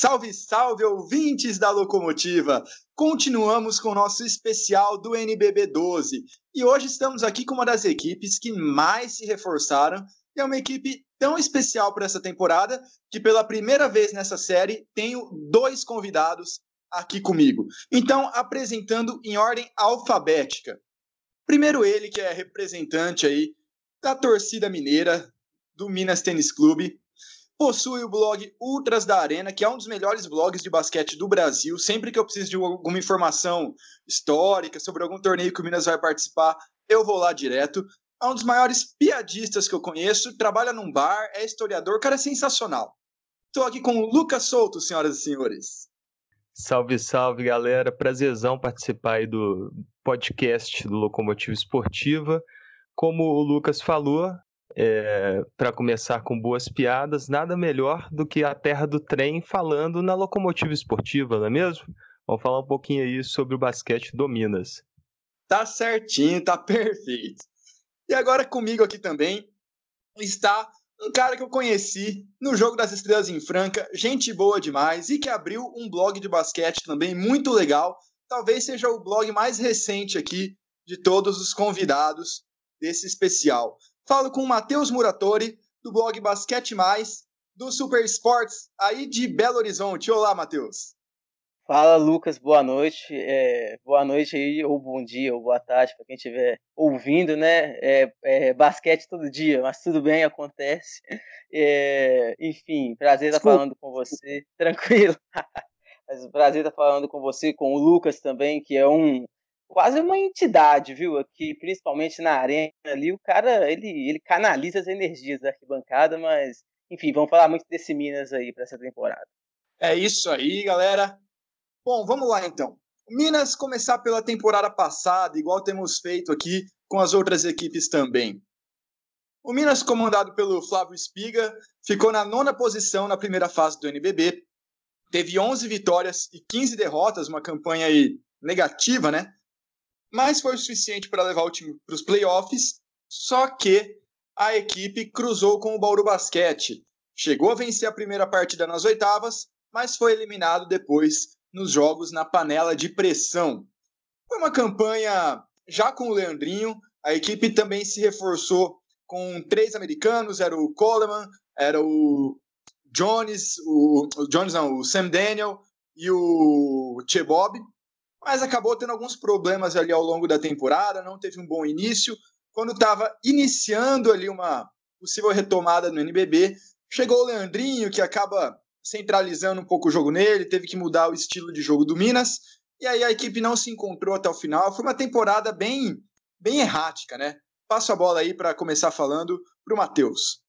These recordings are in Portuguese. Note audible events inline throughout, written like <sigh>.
Salve, salve, ouvintes da Locomotiva! Continuamos com o nosso especial do NBB 12 e hoje estamos aqui com uma das equipes que mais se reforçaram e é uma equipe tão especial para essa temporada que pela primeira vez nessa série tenho dois convidados aqui comigo. Então, apresentando em ordem alfabética. Primeiro ele que é representante aí da torcida mineira do Minas Tênis Clube, possui o blog Ultras da Arena, que é um dos melhores blogs de basquete do Brasil. Sempre que eu preciso de alguma informação histórica sobre algum torneio que o Minas vai participar, eu vou lá direto. É um dos maiores piadistas que eu conheço, trabalha num bar, é historiador, cara é sensacional. Estou aqui com o Lucas Souto, senhoras e senhores. Salve, salve, galera. Prazerzão participar aí do podcast do Locomotiva Esportiva. Como o Lucas falou, é, para começar com boas piadas, nada melhor do que a terra do trem falando na locomotiva esportiva, não é mesmo? Vamos falar um pouquinho aí sobre o basquete do Minas. Tá certinho, tá <laughs> perfeito. E agora comigo aqui também está um cara que eu conheci no Jogo das Estrelas em Franca, gente boa demais e que abriu um blog de basquete também muito legal. Talvez seja o blog mais recente aqui de todos os convidados desse especial. Falo com o Matheus Muratori, do blog Basquete Mais, do Super Sports, aí de Belo Horizonte. Olá, Matheus. Fala, Lucas, boa noite. É, boa noite aí, ou bom dia, ou boa tarde, para quem estiver ouvindo, né? É, é, basquete todo dia, mas tudo bem, acontece. É, enfim, prazer estar falando com você. Tranquilo. <laughs> mas prazer estar falando com você, com o Lucas também, que é um quase uma entidade, viu? Aqui, principalmente na arena ali, o cara, ele, ele canaliza as energias da arquibancada, mas, enfim, vamos falar muito desse Minas aí para essa temporada. É isso aí, galera. Bom, vamos lá então. Minas começar pela temporada passada, igual temos feito aqui com as outras equipes também. O Minas, comandado pelo Flávio Espiga, ficou na nona posição na primeira fase do NBB. Teve 11 vitórias e 15 derrotas, uma campanha aí negativa, né? Mas foi o suficiente para levar o time para os playoffs. Só que a equipe cruzou com o Bauru Basquete. Chegou a vencer a primeira partida nas oitavas, mas foi eliminado depois nos jogos na panela de pressão. Foi uma campanha já com o Leandrinho. A equipe também se reforçou com três americanos: era o Coleman, era o Jones, o, o Jones não, o Sam Daniel e o Chebob mas acabou tendo alguns problemas ali ao longo da temporada, não teve um bom início. Quando estava iniciando ali uma possível retomada no NBB, chegou o Leandrinho, que acaba centralizando um pouco o jogo nele, teve que mudar o estilo de jogo do Minas, e aí a equipe não se encontrou até o final. Foi uma temporada bem, bem errática, né? Passo a bola aí para começar falando para o Matheus.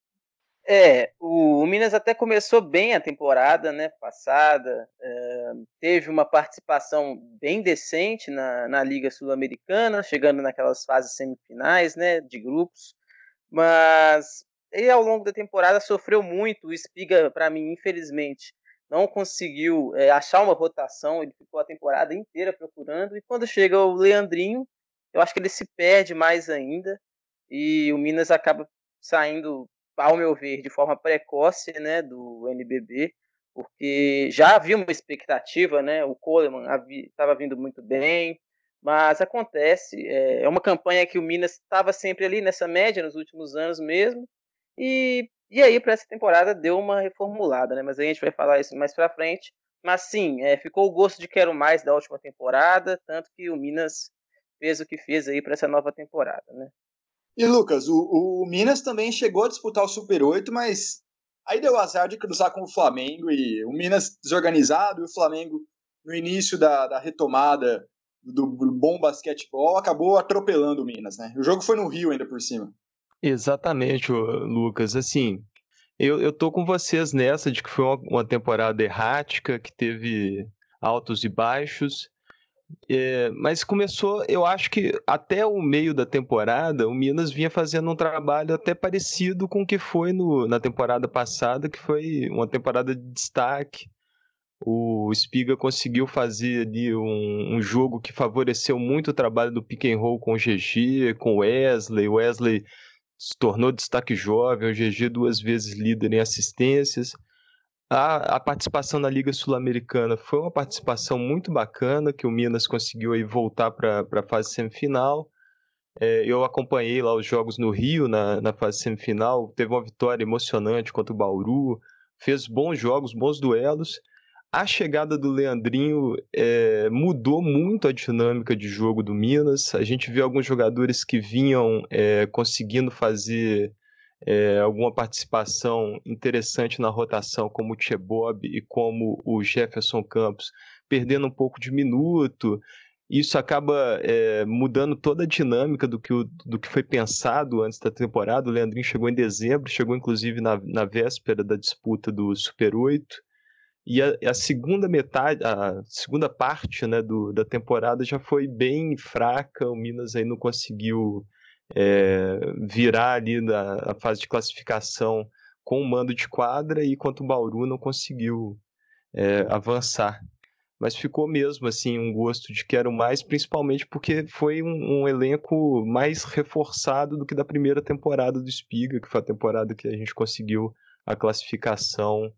É, o, Minas até começou bem a temporada né, passada, é, teve uma participação bem decente na, na Liga Sul-Americana, chegando naquelas fases semifinais né, de grupos, mas ele ao longo da temporada sofreu muito. O Espiga, para mim, infelizmente, não conseguiu é, achar uma rotação, ele ficou a temporada inteira procurando, e quando chega o Leandrinho, eu acho que ele se perde mais ainda, e o Minas acaba saindo ao meu ver, de forma precoce, né, do NBB, porque já havia uma expectativa, né, o Coleman estava vindo muito bem, mas acontece, é, é uma campanha que o Minas estava sempre ali nessa média nos últimos anos mesmo, e, e aí para essa temporada deu uma reformulada, né, mas a gente vai falar isso mais para frente, mas sim, é, ficou o gosto de quero mais da última temporada, tanto que o Minas fez o que fez aí para essa nova temporada, né. E Lucas, o, o, Minas também chegou a disputar o Super 8, mas aí deu azar de cruzar com o Flamengo e o Minas desorganizado e o Flamengo no início da, da retomada do bom basquetebol acabou atropelando o Minas, né? O jogo foi no Rio ainda por cima. Exatamente, Lucas. Assim, eu, eu tô com vocês nessa de que foi uma, uma temporada errática, que teve altos e baixos. É, mas começou, eu acho que até o meio da temporada, o Minas vinha fazendo um trabalho até parecido com o que foi no, na temporada passada, que foi uma temporada de destaque. O Spiga conseguiu fazer ali um, um jogo que favoreceu muito o trabalho do pick and roll com o GG, com o Wesley. O Wesley se tornou destaque jovem, o GG duas vezes líder em assistências. A, a participação na Liga Sul-Americana foi uma participação muito bacana, que o Minas conseguiu aí voltar para a fase semifinal. É, eu acompanhei lá os jogos no Rio, na, na fase semifinal, teve uma vitória emocionante contra o Bauru, fez bons jogos, bons duelos. A chegada do Leandrinho é, mudou muito a dinâmica de jogo do Minas. A gente viu alguns jogadores que vinham é, conseguindo fazer é, alguma participação interessante na rotação, como o Chebob e como o Jefferson Campos, perdendo um pouco de minuto. Isso acaba é, mudando toda a dinâmica do que, o, do que foi pensado antes da temporada. O Leandrinho chegou em dezembro, chegou inclusive na, na véspera da disputa do Super 8. E a, a, segunda metade, a segunda parte né, do, da temporada já foi bem fraca. O Minas aí não conseguiu é, virar ali na fase de classificação com o mando de quadra e quanto o Bauru não conseguiu é, avançar. Mas ficou mesmo assim um gosto de quero mais, principalmente porque foi um, um, elenco mais reforçado do que da primeira temporada do Espiga, que foi a temporada que a gente conseguiu a classificação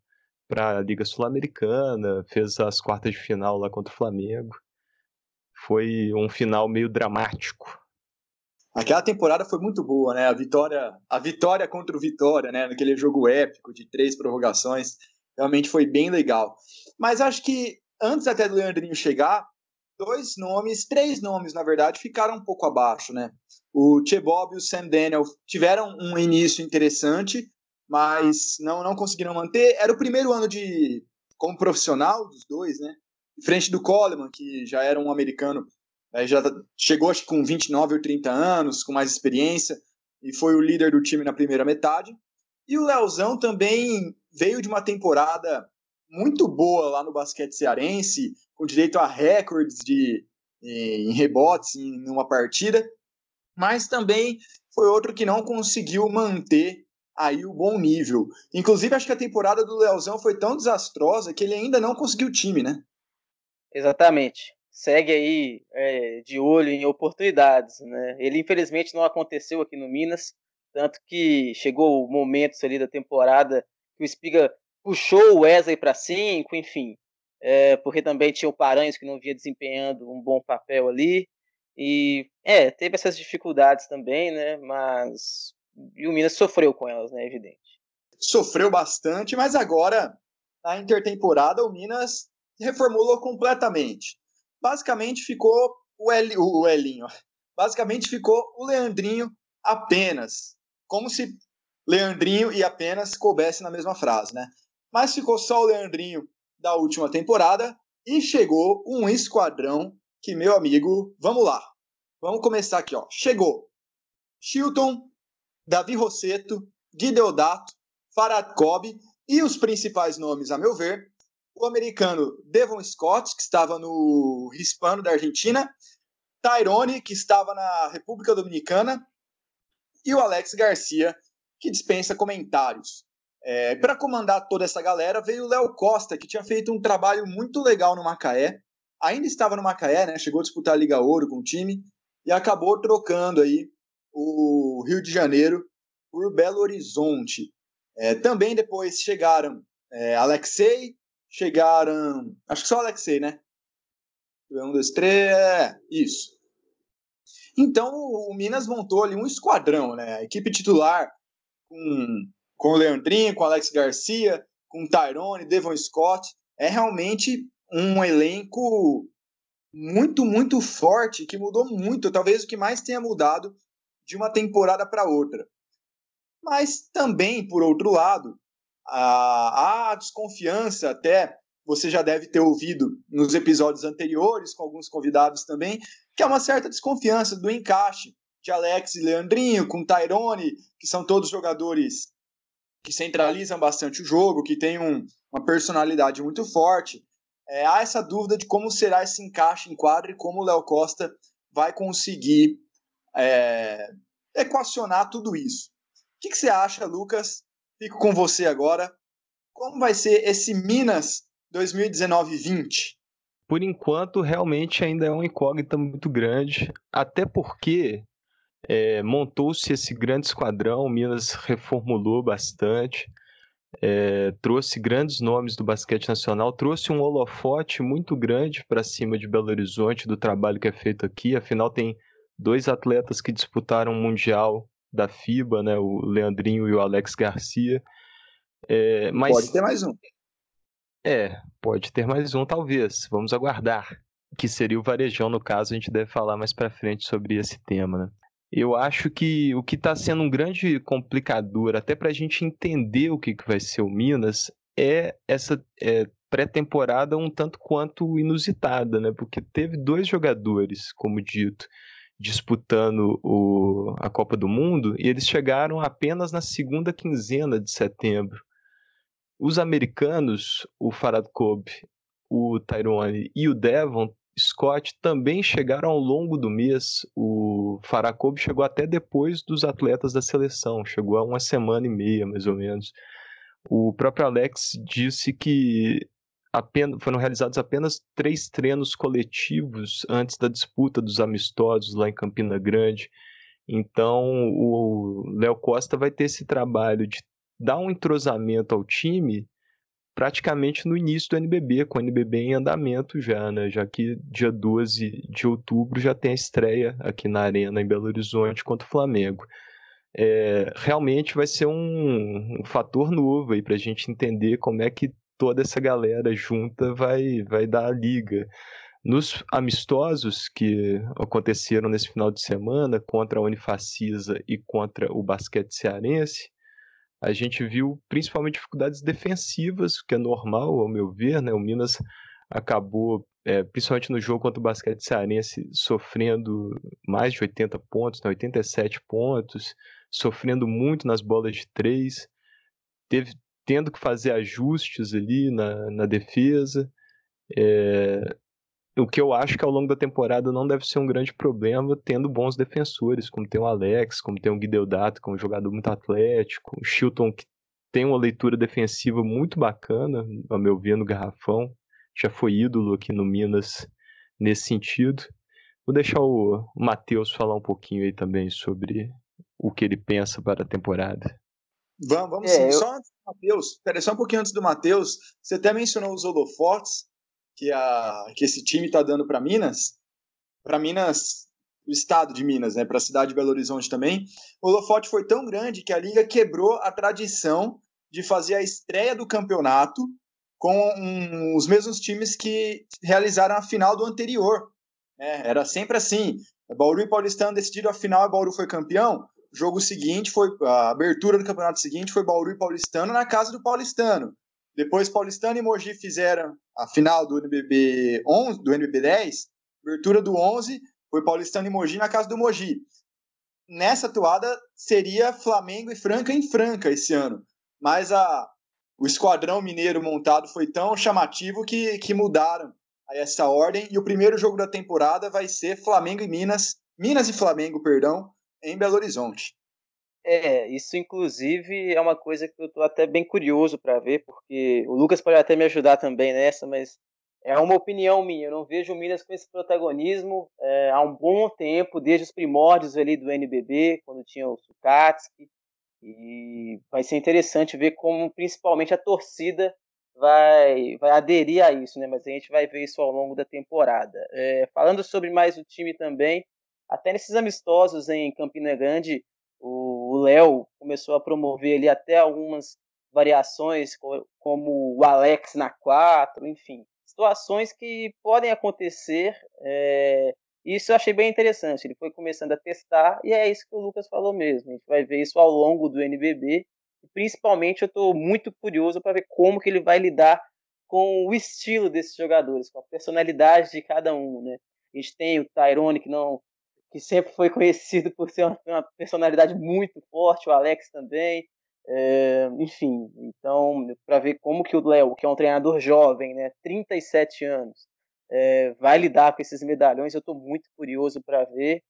para a Liga Sul-Americana, fez as quartas de final lá contra o Flamengo. Foi um final meio dramático Aquela temporada foi muito boa, né? A vitória, a vitória contra o Vitória, né? Naquele jogo épico de três prorrogações, realmente foi bem legal. Mas acho que antes até do Leandrinho chegar, dois nomes, três nomes, na verdade, ficaram um pouco abaixo, né? O Chebob e o Sam Daniel tiveram um início interessante, mas não, não conseguiram manter. Era o primeiro ano de como profissional dos dois, né? Em frente do Coleman, que já era um americano já chegou acho que com 29 ou 30 anos, com mais experiência, e foi o líder do time na primeira metade. E o Leozão também veio de uma temporada muito boa lá no basquete cearense, com direito a recordes de, em rebotes em uma partida, mas também foi outro que não conseguiu manter aí o bom nível. Inclusive, acho que a temporada do Leozão foi tão desastrosa que ele ainda não conseguiu time, né? Exatamente segue aí é, de olho em oportunidades. Né? Ele infelizmente não aconteceu aqui no Minas, tanto que chegou momentos ali da temporada que o Espiga puxou o Wesley para cinco, enfim, é, porque também tinha o Paranhos que não vinha desempenhando um bom papel ali. E é, teve essas dificuldades também, né? Mas e o Minas sofreu com elas, né? Evidente. Sofreu bastante, mas agora, na intertemporada, o Minas reformulou completamente basicamente ficou o, El, o Elinho. Basicamente ficou o Leandrinho apenas. Como se Leandrinho e apenas coubesse na mesma frase, né? Mas ficou só o Leandrinho da última temporada e chegou um esquadrão que, meu amigo, vamos lá. Vamos começar aqui, ó. Chegou Chilton, Davi Rosseto, Guideodato, Farad Kobe e os principais nomes, a meu ver, o americano Devon Scott, que estava no Hispano da Argentina, Tyrone, que estava na República Dominicana, e o Alex Garcia, que dispensa comentários. É, Para comandar toda essa galera veio o Léo Costa, que tinha feito um trabalho muito legal no Macaé. Ainda estava no Macaé, né? Chegou a disputar a Liga Ouro com o time e acabou trocando aí o Rio de Janeiro por Belo Horizonte. É, também depois chegaram é, Alexei, chegaram. Acho que só o Alexei, né? Um, dois, três. É, isso. Então o Minas montou ali um esquadrão, né? A equipe titular com, com o Leandrinho, com o Alex Garcia, com o Tyrone, Devon Scott. É realmente um elenco muito, muito forte, que mudou muito, talvez o que mais tenha mudado de uma temporada para outra. Mas também, por outro lado, a, desconfiança, até você já deve ter ouvido nos episódios anteriores, com alguns convidados também, que é uma certa desconfiança do encaixe de Alex e Leandrinho, com Tyrone, que são todos jogadores que centralizam bastante o jogo, que têm um, uma personalidade muito forte. É, há essa dúvida de como será esse encaixe em quadro e como o Léo Costa vai conseguir é, equacionar tudo isso. O que, que você acha, Lucas, Fico com você agora. Como vai ser esse Minas 2019-20? Por enquanto, realmente ainda é uma incógnita muito grande, até porque é, montou-se esse grande esquadrão, Minas reformulou bastante. é, trouxe grandes nomes do basquete nacional, trouxe um holofote muito grande para cima de Belo Horizonte do trabalho que é feito aqui. Afinal, tem dois atletas que disputaram o Mundial da FIBA, né, o Leandrinho e o Alex Garcia. É, mas... Pode ter mais um. É, pode ter mais um, talvez. Vamos aguardar. Que seria o Varejão, no caso, a gente deve falar mais para frente sobre esse tema, né? Eu acho que o que está sendo um grande complicador, até para a gente entender o que, que vai ser o Minas, é essa é, pré-temporada um tanto quanto inusitada, né? Porque teve dois jogadores, como dito, disputando o, a Copa do Mundo e eles chegaram apenas na segunda quinzena de setembro. Os americanos, o Farad Kobe, o Tyrone e o Devon Scott também chegaram ao longo do mês. O Faracob chegou até depois dos atletas da seleção, chegou a uma semana e meia, mais ou menos. O próprio Alex disse que apenas, foram realizados apenas três treinos coletivos antes da disputa dos amistosos lá em Campina Grande. Então, o Léo Costa vai ter esse trabalho de dar um entrosamento ao time praticamente no início do NBB, com o NBB em andamento já, né? Já que dia 12 de outubro já tem a estreia aqui na Arena em Belo Horizonte contra o Flamengo. É, realmente vai ser um, um fator novo aí para a gente entender como é que toda essa galera junta vai, vai dar a liga. Nos amistosos que aconteceram nesse final de semana contra a Unifacisa e contra o basquete cearense, a gente viu principalmente dificuldades defensivas, que é normal, ao meu ver, né? O Minas acabou, é, principalmente no jogo contra o basquete cearense, sofrendo mais de 80 pontos, né? 87 pontos, sofrendo muito nas bolas de três, teve, tendo que fazer ajustes ali na, na defesa. É, o que eu acho que ao longo da temporada não deve ser um grande problema, tendo bons defensores, como tem o Alex, como tem o Guideodato, que é um jogador muito atlético, o Chilton, que tem uma leitura defensiva muito bacana, a meu ver, no garrafão, já foi ídolo aqui no Minas nesse sentido. Vou deixar o Matheus falar um pouquinho aí também sobre o que ele pensa para a temporada. Vamos, vamos é, sim. Eu... Só antes do Matheus, peraí, só um pouquinho antes do Matheus, você até mencionou os holofotes, que, a, que esse time está dando para Minas, para Minas, o estado de Minas, né, para a cidade de Belo Horizonte também, o holofote foi tão grande que a liga quebrou a tradição de fazer a estreia do campeonato com um, os mesmos times que realizaram a final do anterior. É, era sempre assim. Bauru e Paulistano decidiram a final e Bauru foi campeão. Jogo seguinte foi a abertura do campeonato seguinte foi Bauru e Paulistano na casa do Paulistano. Depois Paulistano e Mogi fizeram a final do NBB 11, do NBB 10, abertura do 11, foi Paulistano e Mogi na casa do Mogi. Nessa toada seria Flamengo e Franca em Franca esse ano, mas a o esquadrão mineiro montado foi tão chamativo que, que mudaram essa ordem e o primeiro jogo da temporada vai ser Flamengo e Minas, Minas e Flamengo, perdão, em Belo Horizonte. É, isso inclusive é uma coisa que eu estou até bem curioso para ver, porque o Lucas pode até me ajudar também nessa, mas é uma opinião minha. Eu não vejo o Minas com esse protagonismo é, há um bom tempo, desde os primórdios ali do NBB, quando tinha o Sukatsky, e vai ser interessante ver como principalmente a torcida vai, vai aderir a isso, né? Mas a gente vai ver isso ao longo da temporada. É, falando sobre mais o time também, até nesses amistosos em Campina Grande, o Léo começou a promover ali até algumas variações, como o Alex na 4, enfim, situações que podem acontecer. É, isso eu achei bem interessante. Ele foi começando a testar, e é isso que o Lucas falou mesmo. A gente vai ver isso ao longo do NBB. Principalmente eu estou muito curioso para ver como que ele vai lidar com o estilo desses jogadores, com a personalidade de cada um. Né? A gente tem o Tyrone, que não que sempre foi <laughs> conhecido por ser uma, personalidade muito forte, o Alex também. É, enfim, então, para ver como que o Léo, que é um treinador jovem, né, 37 anos, é, vai lidar com esses medalhões, eu estou muito curioso para ver.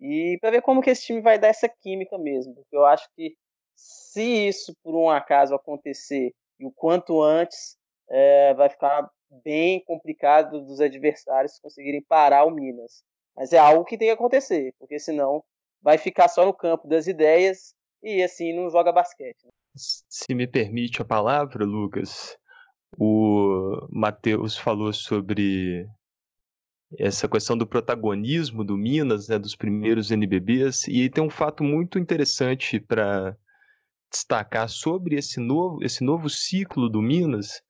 E para ver como que esse time vai dar essa química mesmo, porque eu acho que se isso por um acaso acontecer e o quanto antes, é, vai ficar bem complicado dos adversários conseguirem parar o Minas. Mas é algo que tem que acontecer, porque senão vai ficar só no campo das ideias e assim não joga basquete. Né? Se me permite a palavra, Lucas, o Matheus falou sobre essa questão do protagonismo do Minas, né, dos primeiros NBBs, e tem um fato muito interessante para destacar sobre esse novo, esse novo ciclo do Minas.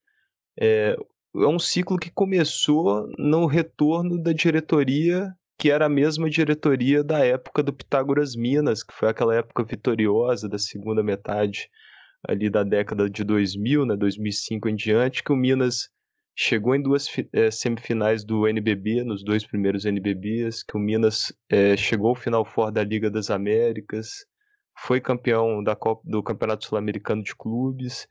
É, é um ciclo que começou no retorno da diretoria, que era a mesma diretoria da época do Pitágoras Minas, que foi aquela época vitoriosa da segunda metade ali da década de 2000, né, 2005 em diante, que o Minas chegou em duas é, semifinais do NBB, nos dois primeiros NBBs, que o Minas é, chegou ao final fora da Liga das Américas, foi campeão da Copa, do Campeonato Sul-Americano de Clubes.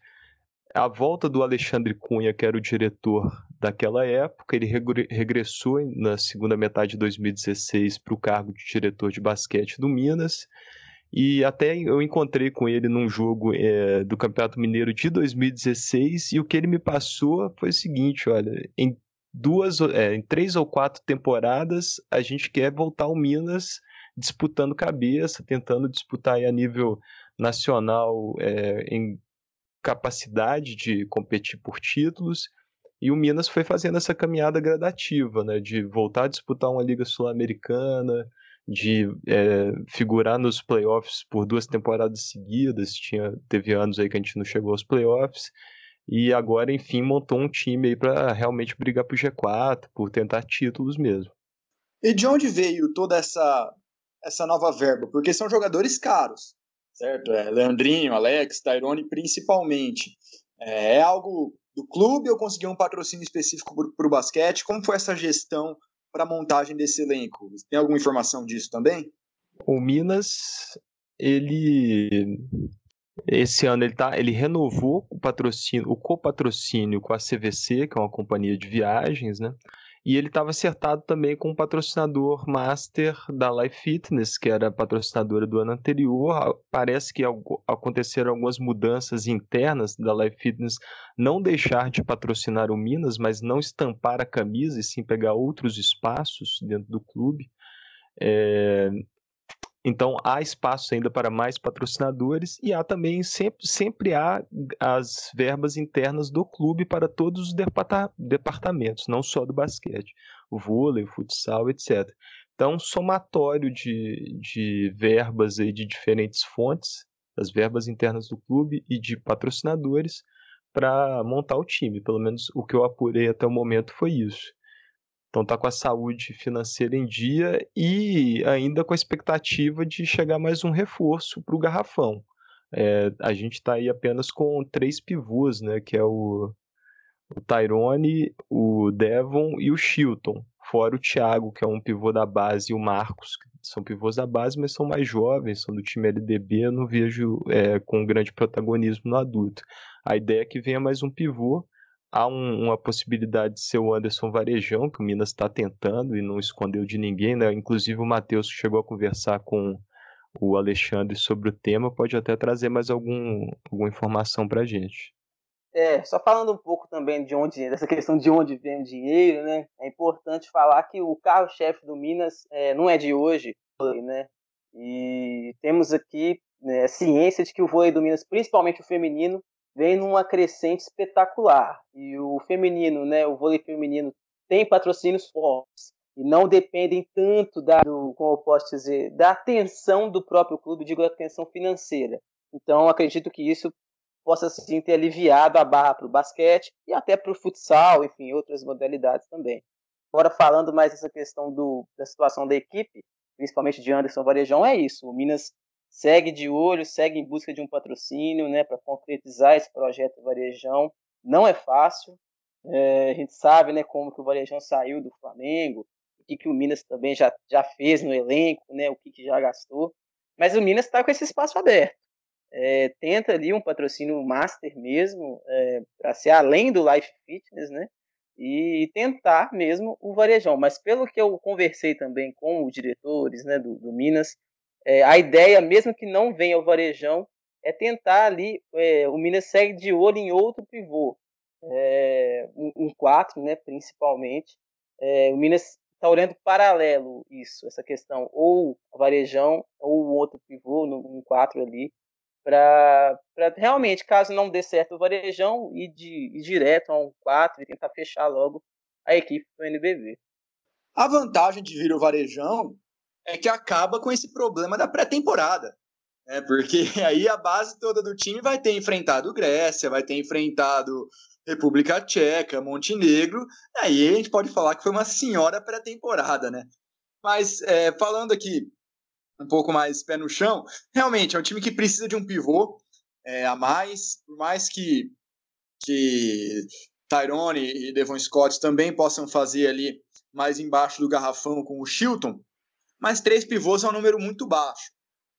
A volta do Alexandre Cunha, que era o diretor daquela época, ele regressou na segunda metade de 2016 para o cargo de diretor de basquete do Minas. E até eu encontrei com ele num jogo é, do Campeonato Mineiro de 2016 e o que ele me passou foi o seguinte, olha, em duas, é, em três ou quatro temporadas a gente quer voltar ao Minas disputando cabeça, tentando disputar a nível nacional é, em capacidade de competir por títulos. E o Minas foi fazendo essa caminhada gradativa, né, de voltar a disputar uma Liga Sul-Americana, de é, figurar nos playoffs por duas temporadas seguidas. Tinha, teve anos aí que a gente não chegou aos playoffs. E agora, enfim, montou um time aí para realmente brigar pro G4, por tentar títulos mesmo. E de onde veio toda essa, essa nova verba? Porque são jogadores caros, certo? É, Leandrinho, Alex, Tyrone principalmente. É, é algo do clube ou conseguiu um patrocínio específico para o basquete? Como foi essa gestão para a montagem desse elenco? Tem alguma informação disso também? O Minas, ele esse ano ele tá, ele renovou o patrocínio, o copatrocínio com a CVC, que é uma companhia de viagens, né? E ele estava acertado também com o patrocinador master da Life Fitness, que era patrocinadora do ano anterior. Parece que aconteceram algumas mudanças internas da Life Fitness, não deixar de patrocinar o Minas, mas não estampar a camisa e sim pegar outros espaços dentro do clube. É, então há espaço ainda para mais patrocinadores e há também sempre, sempre há as verbas internas do clube para todos os departamentos, não só do basquete, o vôlei, o futsal, etc. Então, somatório de, de verbas aí de diferentes fontes, as verbas internas do clube e de patrocinadores para montar o time. Pelo menos o que eu apurei até o momento foi isso. Então tá com a saúde financeira em dia e ainda com a expectativa de chegar mais um reforço para o garrafão. É, a gente está aí apenas com três pivôs, né? Que é o, o Tyrone, o Devon e o Chilton. Fora o Thiago, que é um pivô da base, e o Marcos, que são pivôs da base, mas são mais jovens, são do time LDB, não vejo é, com grande protagonismo no adulto. A ideia é que venha mais um pivô há um, uma possibilidade de ser o Anderson Varejão, que o Minas está tentando e não escondeu de ninguém, né? Inclusive o Matheus chegou a conversar com o Alexandre sobre o tema, pode até trazer mais algum, alguma informação para a gente. É, só falando um pouco também de onde, dessa questão de onde vem o dinheiro, né? É importante falar que o carro-chefe do Minas é, não é de hoje, né? E temos aqui né, ciência de que o vôlei do Minas, principalmente o feminino, vem numa crescente espetacular. E o feminino, né, o vôlei feminino tem patrocínios fortes e não dependem tanto da, do, como eu posso dizer, da atenção do próprio clube, digo atenção financeira. Então acredito que isso possa sim ter aliviado a barra para o basquete e até para o futsal, enfim, outras modalidades também. Agora falando mais dessa questão do, da situação da equipe, principalmente de Anderson Varejão, é isso. O Minas segue de olho, segue em busca de um patrocínio, né, para concretizar esse projeto Varejão. Não é fácil. É, a gente sabe, né, como que o Varejão saiu do Flamengo, o que, que o Minas também já, já fez no elenco, né, o que, que já gastou. Mas o Minas está com esse espaço aberto. É, tenta ali um patrocínio master mesmo, é, para ser além do Life Fitness, né? E tentar mesmo o varejão. Mas pelo que eu conversei também com os diretores né, do, do Minas, é, a ideia, mesmo que não venha o Varejão, é tentar ali. É, o Minas segue de olho em outro pivô, é, um 4, né, principalmente. É, o Minas está olhando paralelo isso, essa questão, ou o Varejão, ou outro pivô, um 4 ali, para realmente, caso não dê certo o Varejão, ir, de, ir direto a um 4 e tentar fechar logo a equipe do NBB. A vantagem de vir o Varejão é que acaba com esse problema da pré-temporada. Né? Porque <laughs> aí a base toda do time vai ter enfrentado Grécia, vai ter enfrentado República Tcheca, Montenegro. Aí a gente pode falar que foi uma senhora pré-temporada, né? Mas é, falando aqui um pouco mais pé no chão, realmente é um time que precisa de um pivô é, a mais, por mais que, que Tyrone e Devon Scott também possam fazer ali mais embaixo do garrafão com o Chilton, mas três pivôs é um número muito baixo.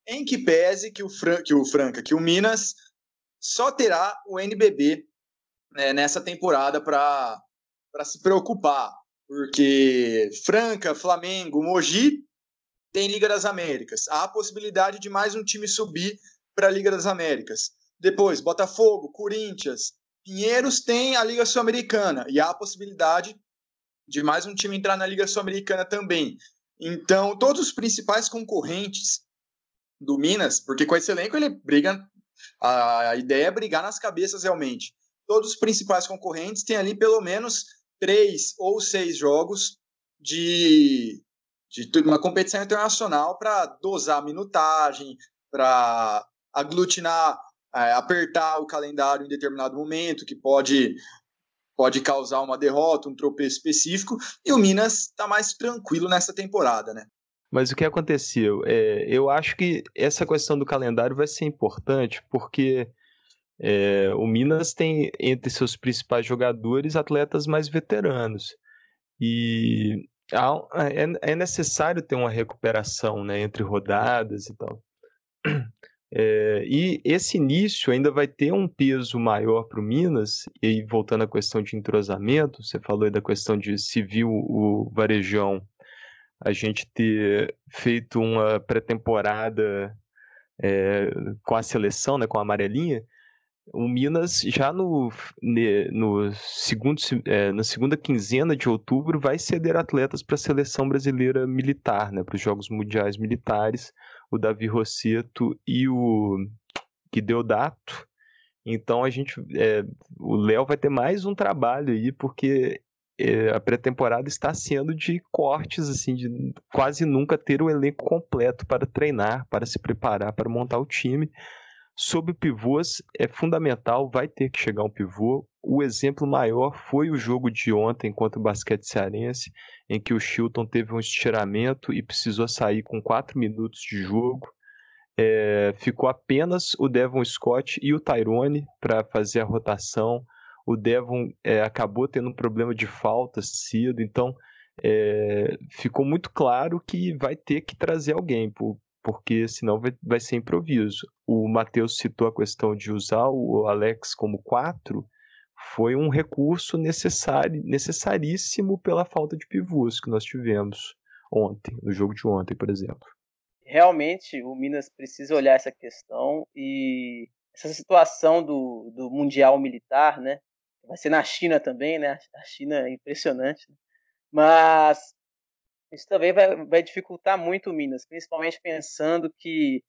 Em que pese que o, Fran que o Franca, que o Minas só terá o NBB né, nessa temporada para se preocupar, porque Franca, Flamengo, Mogi tem Liga das Américas. Há a possibilidade de mais um time subir para a Liga das Américas. Depois, Botafogo, Corinthians, Pinheiros tem a Liga Sul-Americana e há a possibilidade de mais um time entrar na Liga Sul-Americana também. Então, todos os principais concorrentes do Minas, porque com esse elenco ele briga, a ideia é brigar nas cabeças realmente. Todos os principais concorrentes têm ali pelo menos três ou seis jogos de de uma competição internacional para dosar a minutagem, para aglutinar, é, apertar o calendário em determinado momento, que pode, pode causar uma derrota, um tropeço específico, e o Minas está mais tranquilo nessa temporada, né? Mas o que aconteceu? É, eu acho que essa questão do calendário vai ser importante, porque é, o Minas tem entre seus principais jogadores atletas mais veteranos. E é, é necessário ter uma recuperação né, entre rodadas e tal. É, e esse início ainda vai ter um peso maior para o Minas, e voltando à questão de entrosamento, você falou aí da questão de se viu o Varejão, a gente ter feito uma pré-temporada é, com a seleção, né, com a amarelinha, o Minas já no, no segundo, é, na segunda quinzena de outubro vai ceder atletas para a seleção brasileira militar, né, para os Jogos Mundiais Militares, o Davi Rosseto e o Guideodato. Então a gente, é, o Léo vai ter mais um trabalho aí, porque é, a pré-temporada está sendo de cortes, assim, de quase nunca ter o elenco completo para treinar, para se preparar, para montar o time. Sobre pivôs, é fundamental, vai ter que chegar um pivô. O exemplo maior foi o jogo de ontem contra o basquete cearense, em que o Chilton teve um estiramento e precisou sair com 4 minutos de jogo. É, ficou apenas o Devon Scott e o Tyrone para fazer a rotação. O Devon é, acabou tendo um problema de falta cedo, então é, ficou muito claro que vai ter que trazer alguém. Por, porque senão vai, vai ser improviso. O Matheus citou a questão de usar o Alex como 4, foi um recurso necessário, necessaríssimo pela falta de pivôs que nós tivemos ontem, no jogo de ontem, por exemplo. Realmente, o Minas precisa olhar essa questão e essa situação do, do Mundial Militar, né? Vai ser na China também, né? A China é impressionante. Né? Mas isso também vai, vai dificultar muito o Minas, principalmente pensando que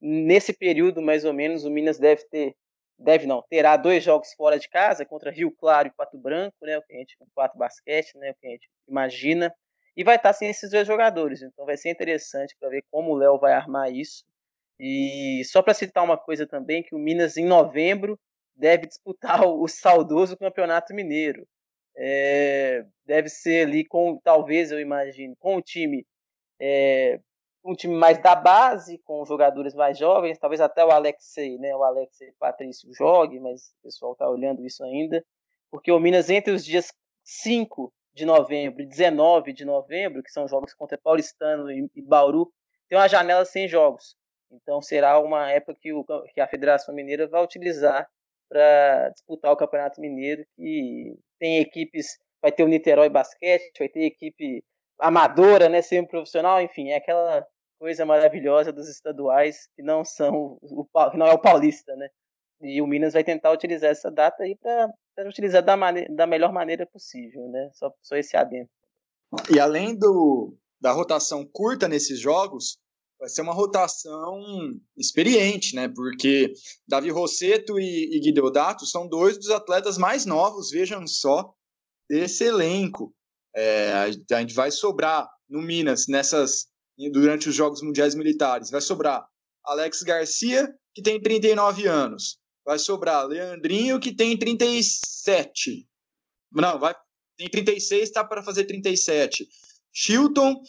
nesse período, mais ou menos, o Minas deve ter, deve não, terá dois jogos fora de casa, contra Rio Claro e Pato Branco, né, o que a gente, o Pato Basquete, né, o que a gente imagina, e vai estar sem esses dois jogadores, então vai ser interessante para ver como o Léo vai armar isso. E só para citar uma coisa também, que o Minas em novembro deve disputar o, saudoso Campeonato Mineiro é, deve ser ali com, talvez eu imagine, com o time, é, um time mais da base, com jogadores mais jovens, talvez até o Alexei, né, o Alexei Patrício jogue, mas o pessoal está olhando isso ainda, porque o Minas entre os dias 5 de novembro e 19 de novembro, que são jogos contra Paulistano e, Bauru, tem uma janela sem jogos. Então será uma época que, o, que a Federação Mineira vai utilizar para disputar o Campeonato Mineiro, que tem equipes, vai ter o Niterói Basquete, vai ter equipe amadora, né, semi-profissional, enfim, é aquela coisa maravilhosa dos estaduais que não são o que não é o paulista, né? E o Minas vai tentar utilizar essa data aí para utilizar da, maneira, da melhor maneira possível, né? Só, só esse adentro. E além do, da rotação curta nesses jogos, vai ser uma rotação experiente, né? Porque Davi Rosseto e, e Guideodato são dois dos atletas mais novos, vejam só, desse elenco. É, a gente vai sobrar no Minas nessas durante os Jogos Mundiais Militares. Vai sobrar Alex Garcia, que tem 39 anos. Vai sobrar Leandrinho, que tem 37. Não, vai tem 36, está para fazer 37. Chilton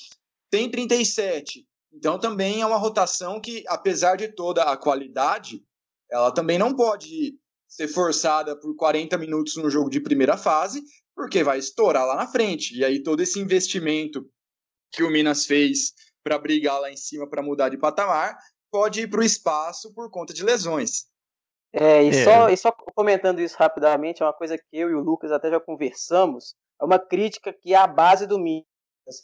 tem 37. Então também é uma rotação que, apesar de toda a qualidade, ela também não pode ser forçada por 40 minutos no jogo de primeira fase, porque vai estourar lá na frente. E aí todo esse investimento que o Minas fez para brigar lá em cima para mudar de patamar pode ir para o espaço por conta de lesões. É, e, é. Só, e só comentando isso rapidamente, é uma coisa que eu e o Lucas até já conversamos, é uma crítica que é a base do Minas,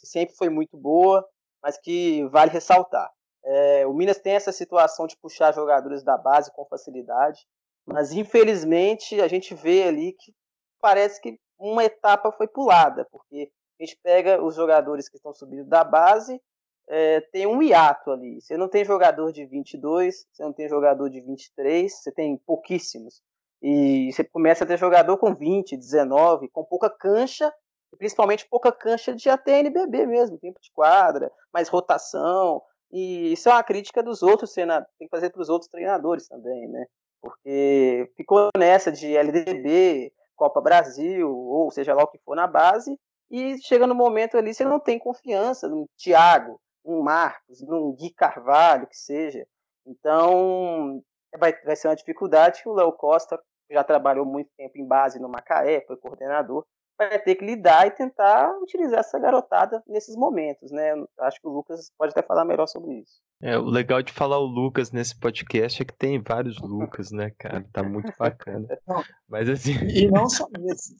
que sempre foi muito boa, mas que vale ressaltar. É, o Minas tem essa situação de puxar jogadores da base com facilidade, mas infelizmente a gente vê ali que parece que uma etapa foi pulada, porque a gente pega os jogadores que estão subindo da base, é, tem um hiato ali. Você não tem jogador de 22, você não tem jogador de 23, você tem pouquíssimos. E você começa a ter jogador com 20, 19, com pouca cancha, principalmente pouca cancha de até NBB mesmo, tempo de quadra, mais rotação. E isso é uma crítica dos outros treinadores, tem que fazer para os outros treinadores também, né? Porque ficou nessa de LDB, Copa Brasil, ou seja lá o que for na base, e chega no momento ali você não tem confiança no Thiago, no Marcos, no Gui Carvalho, que seja. Então, vai, vai ser uma dificuldade que o Léo Costa já trabalhou muito tempo em base no Macaé, foi coordenador, vai ter que lidar e tentar utilizar essa garotada nesses momentos, né? Acho que o Lucas pode até falar melhor sobre isso. É, o legal de falar o Lucas nesse podcast é que tem vários Lucas, né, cara? Tá muito bacana. <laughs> Mas assim. E não só nesse.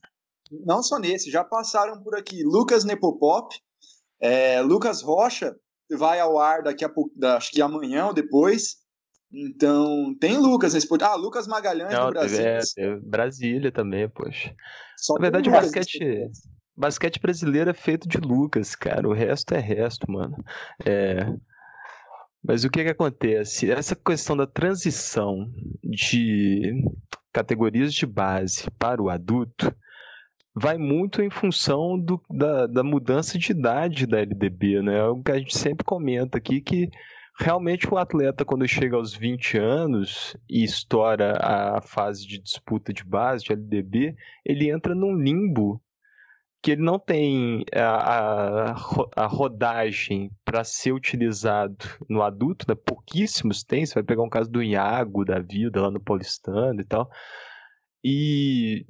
Não só nesse, já passaram por aqui Lucas Nepopop, é, Lucas Rocha vai ao ar daqui a pouco, acho que amanhã ou depois. Então, tem Lucas nesse podcast. Ah, Lucas Magalhães Não, do Brasil. É, é, Brasília também, poxa. Só Na verdade, o basquete, basquete brasileiro é feito de Lucas, cara. O resto é resto, mano. É... Mas o que que acontece? Essa questão da transição de categorias de base para o adulto vai muito em função do, da, da mudança de idade da LDB, né? É o que a gente sempre comenta aqui que realmente o atleta, quando chega aos 20 anos e estoura a fase de disputa de base, de LDB, ele entra num limbo que ele não tem a, a, a rodagem para ser utilizado no adulto, né? pouquíssimos tem, você vai pegar um caso do Iago da vida lá no Paulistano e tal, e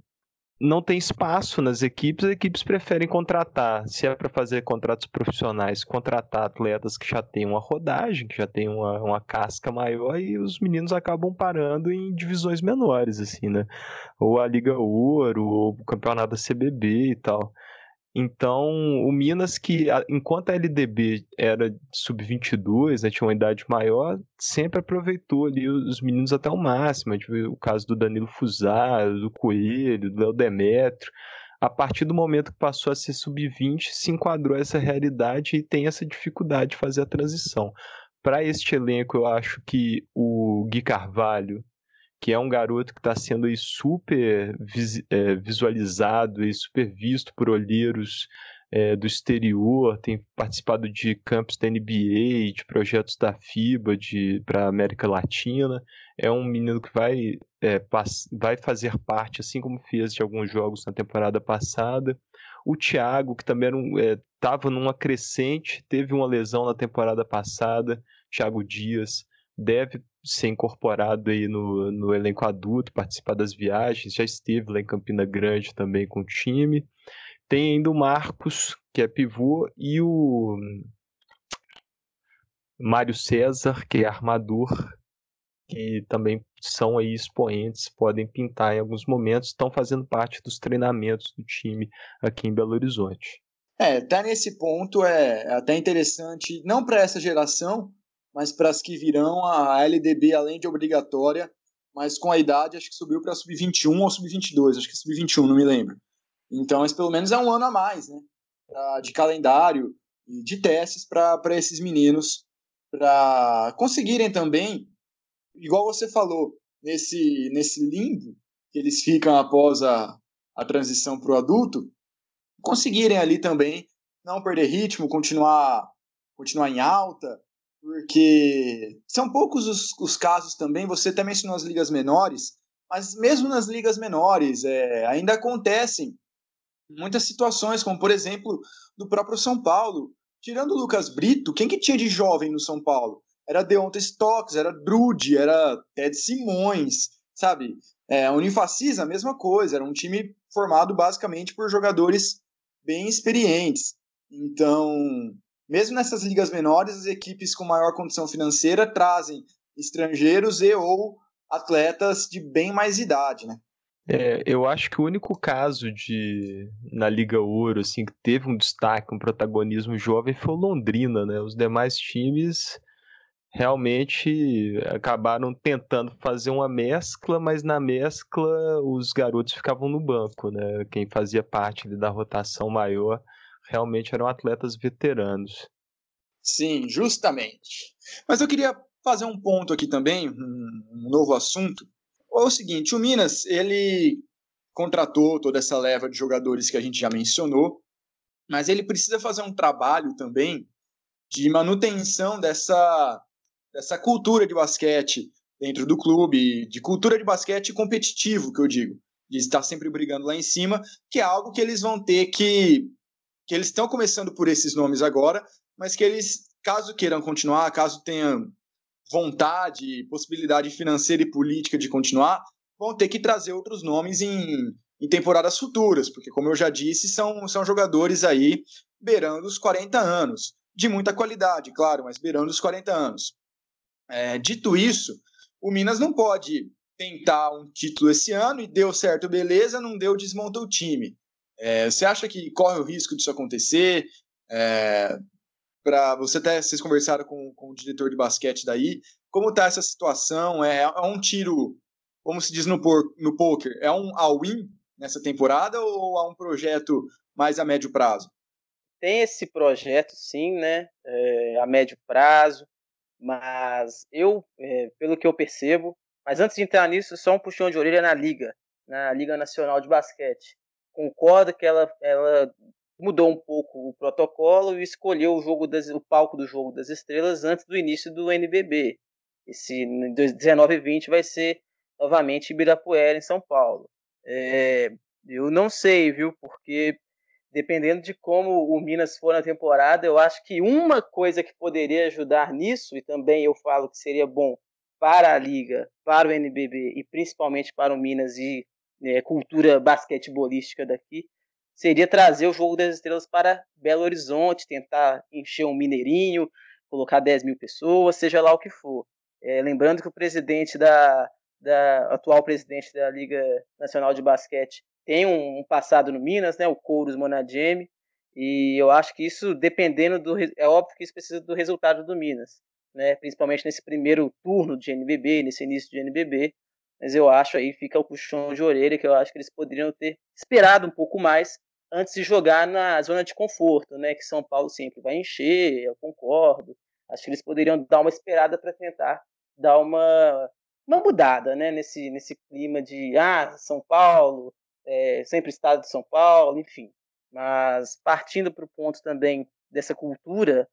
não tem espaço nas equipes, as equipes preferem contratar, se é para fazer contratos profissionais, contratar atletas que já têm uma rodagem, que já têm uma, uma casca maior e os meninos acabam parando em divisões menores, assim, né? Ou a Liga Ouro, ou o campeonato da CBB e tal. Então, o Minas, que enquanto a LDB era sub-22, né, tinha uma idade maior, sempre aproveitou ali os meninos até o máximo. A gente viu o caso do Danilo Fusaro, do Coelho, do Léo Demetrio. A partir do momento que passou a ser sub-20, se enquadrou essa realidade e tem essa dificuldade de fazer a transição. Para este elenco, eu acho que o Gui Carvalho que é um garoto que está sendo aí super é, visualizado e super visto por olheiros é, do exterior, tem participado de campos da NBA, de projetos da FIBA para América Latina. É um menino que vai, é, vai fazer parte, assim como fez de alguns jogos na temporada passada. O Thiago, que também estava é, numa crescente, teve uma lesão na temporada passada. Thiago Dias deve ser incorporado aí no, no elenco adulto, participar das viagens, já esteve lá em Campina Grande também com o time. Tem ainda o Marcos, que é pivô, e o Mário César, que é armador, que também são aí expoentes, podem pintar em alguns momentos, estão fazendo parte dos treinamentos do time aqui em Belo Horizonte. É, tá nesse ponto é até interessante, não para essa geração, mas para as que virão, a LDB, além de obrigatória, mas com a idade, acho que subiu para sub-21 ou sub-22, acho que é sub-21, não me lembro. Então, mas pelo menos é um ano a mais, né? De calendário e de testes para esses meninos para conseguirem também, igual você falou, nesse, nesse limbo que eles ficam após a, a transição para o adulto, conseguirem ali também não perder ritmo, continuar, continuar em alta, porque são poucos os, os casos também, você até mencionou as ligas menores, mas mesmo nas ligas menores é, ainda acontecem muitas situações, como por exemplo do próprio São Paulo. Tirando o Lucas Brito, quem que tinha de jovem no São Paulo? Era Deonta Stocks, era Drude, era Ted Simões, sabe? É, a Unifacis, a mesma coisa, era um time formado basicamente por jogadores bem experientes. Então, mesmo nessas ligas menores, as equipes com maior condição financeira trazem estrangeiros e ou atletas de bem mais idade, né? É, eu acho que o único caso de na Liga Ouro assim que teve um destaque, um protagonismo jovem foi o Londrina, né? Os demais times realmente acabaram tentando fazer uma mescla, mas na mescla os garotos ficavam no banco, né? Quem fazia parte da rotação maior realmente eram atletas veteranos. Sim, justamente. Mas eu queria fazer um ponto aqui também, um novo assunto. É o seguinte, o Minas, ele contratou toda essa leva de jogadores que a gente já mencionou, mas ele precisa fazer um trabalho também de manutenção dessa, dessa cultura de basquete dentro do clube, de cultura de basquete competitivo, que eu digo, de estar sempre brigando lá em cima, que é algo que eles vão ter que que eles estão começando por esses nomes agora, mas que eles, caso queiram continuar, caso tenham vontade, possibilidade financeira e política de continuar, vão ter que trazer outros nomes em, em temporadas futuras, porque, como eu já disse, são, são jogadores aí beirando os 40 anos. De muita qualidade, claro, mas beirando os 40 anos. É, dito isso, o Minas não pode tentar um título esse ano e deu certo, beleza, não deu, desmonta o time. É, você acha que corre o risco disso acontecer? É, para você até vocês conversaram com, com o diretor de basquete daí, como está essa situação? É, é, um tiro, como se diz no, por, no poker, é um all-in nessa temporada ou há um projeto mais a médio prazo? Tem esse projeto, sim, né, é, a médio prazo, mas eu, é, pelo que eu percebo, mas antes de entrar nisso, só um puxão de orelha na liga, na Liga Nacional de Basquete concorda que ela, ela mudou um pouco o protocolo e escolheu o jogo das, o palco do jogo das estrelas antes do início do NBB. Esse 19 e 20 vai ser novamente Ibirapuera em São Paulo. É, eu não sei, viu? Porque dependendo de como o Minas for na temporada, eu acho que uma coisa que poderia ajudar nisso e também eu falo que seria bom para a liga, para o NBB e principalmente para o Minas e é, cultura basquetebolística daqui, seria trazer o Jogo das Estrelas para Belo Horizonte, tentar encher um mineirinho, colocar 10 mil pessoas, seja lá o que for. É, lembrando que o presidente da, da atual presidente da Liga Nacional de Basquete tem um, um passado no Minas, né, o Couros Monadjemi, e eu acho que isso, dependendo do. É óbvio que isso precisa do resultado do Minas, né, principalmente nesse primeiro turno de NBB, nesse início de NBB. Mas eu acho aí, fica o puxão de orelha, que eu acho que eles poderiam ter esperado um pouco mais antes de jogar na zona de conforto, né? Que São Paulo sempre vai encher, eu concordo. Acho que eles poderiam dar uma esperada para tentar dar uma, uma mudada, né? Nesse, nesse clima de, ah, São Paulo, é, sempre estado de São Paulo, enfim. Mas partindo para o ponto também dessa cultura,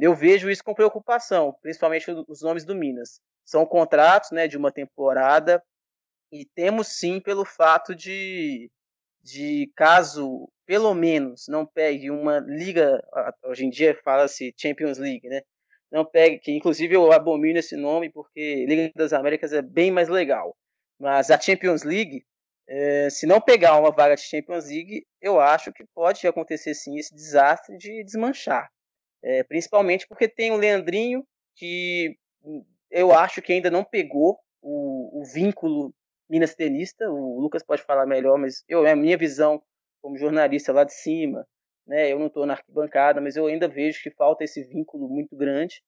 eu vejo isso com preocupação, principalmente os nomes do Minas. São contratos né, de uma temporada e temos sim pelo fato de, de caso pelo menos não pegue uma liga, hoje em dia fala-se Champions League, né? Não pegue, que inclusive eu abomino esse nome porque Liga das Américas é bem mais legal. Mas a Champions League, é, se não pegar uma vaga de Champions League, eu acho que pode acontecer sim esse desastre de desmanchar. É, principalmente porque tem o Leandrinho, que eu acho que ainda não pegou o, o vínculo minas tenista. O Lucas pode falar melhor, mas eu é a minha visão como jornalista lá de cima, né? Eu não estou na arquibancada, mas eu ainda vejo que falta esse vínculo muito grande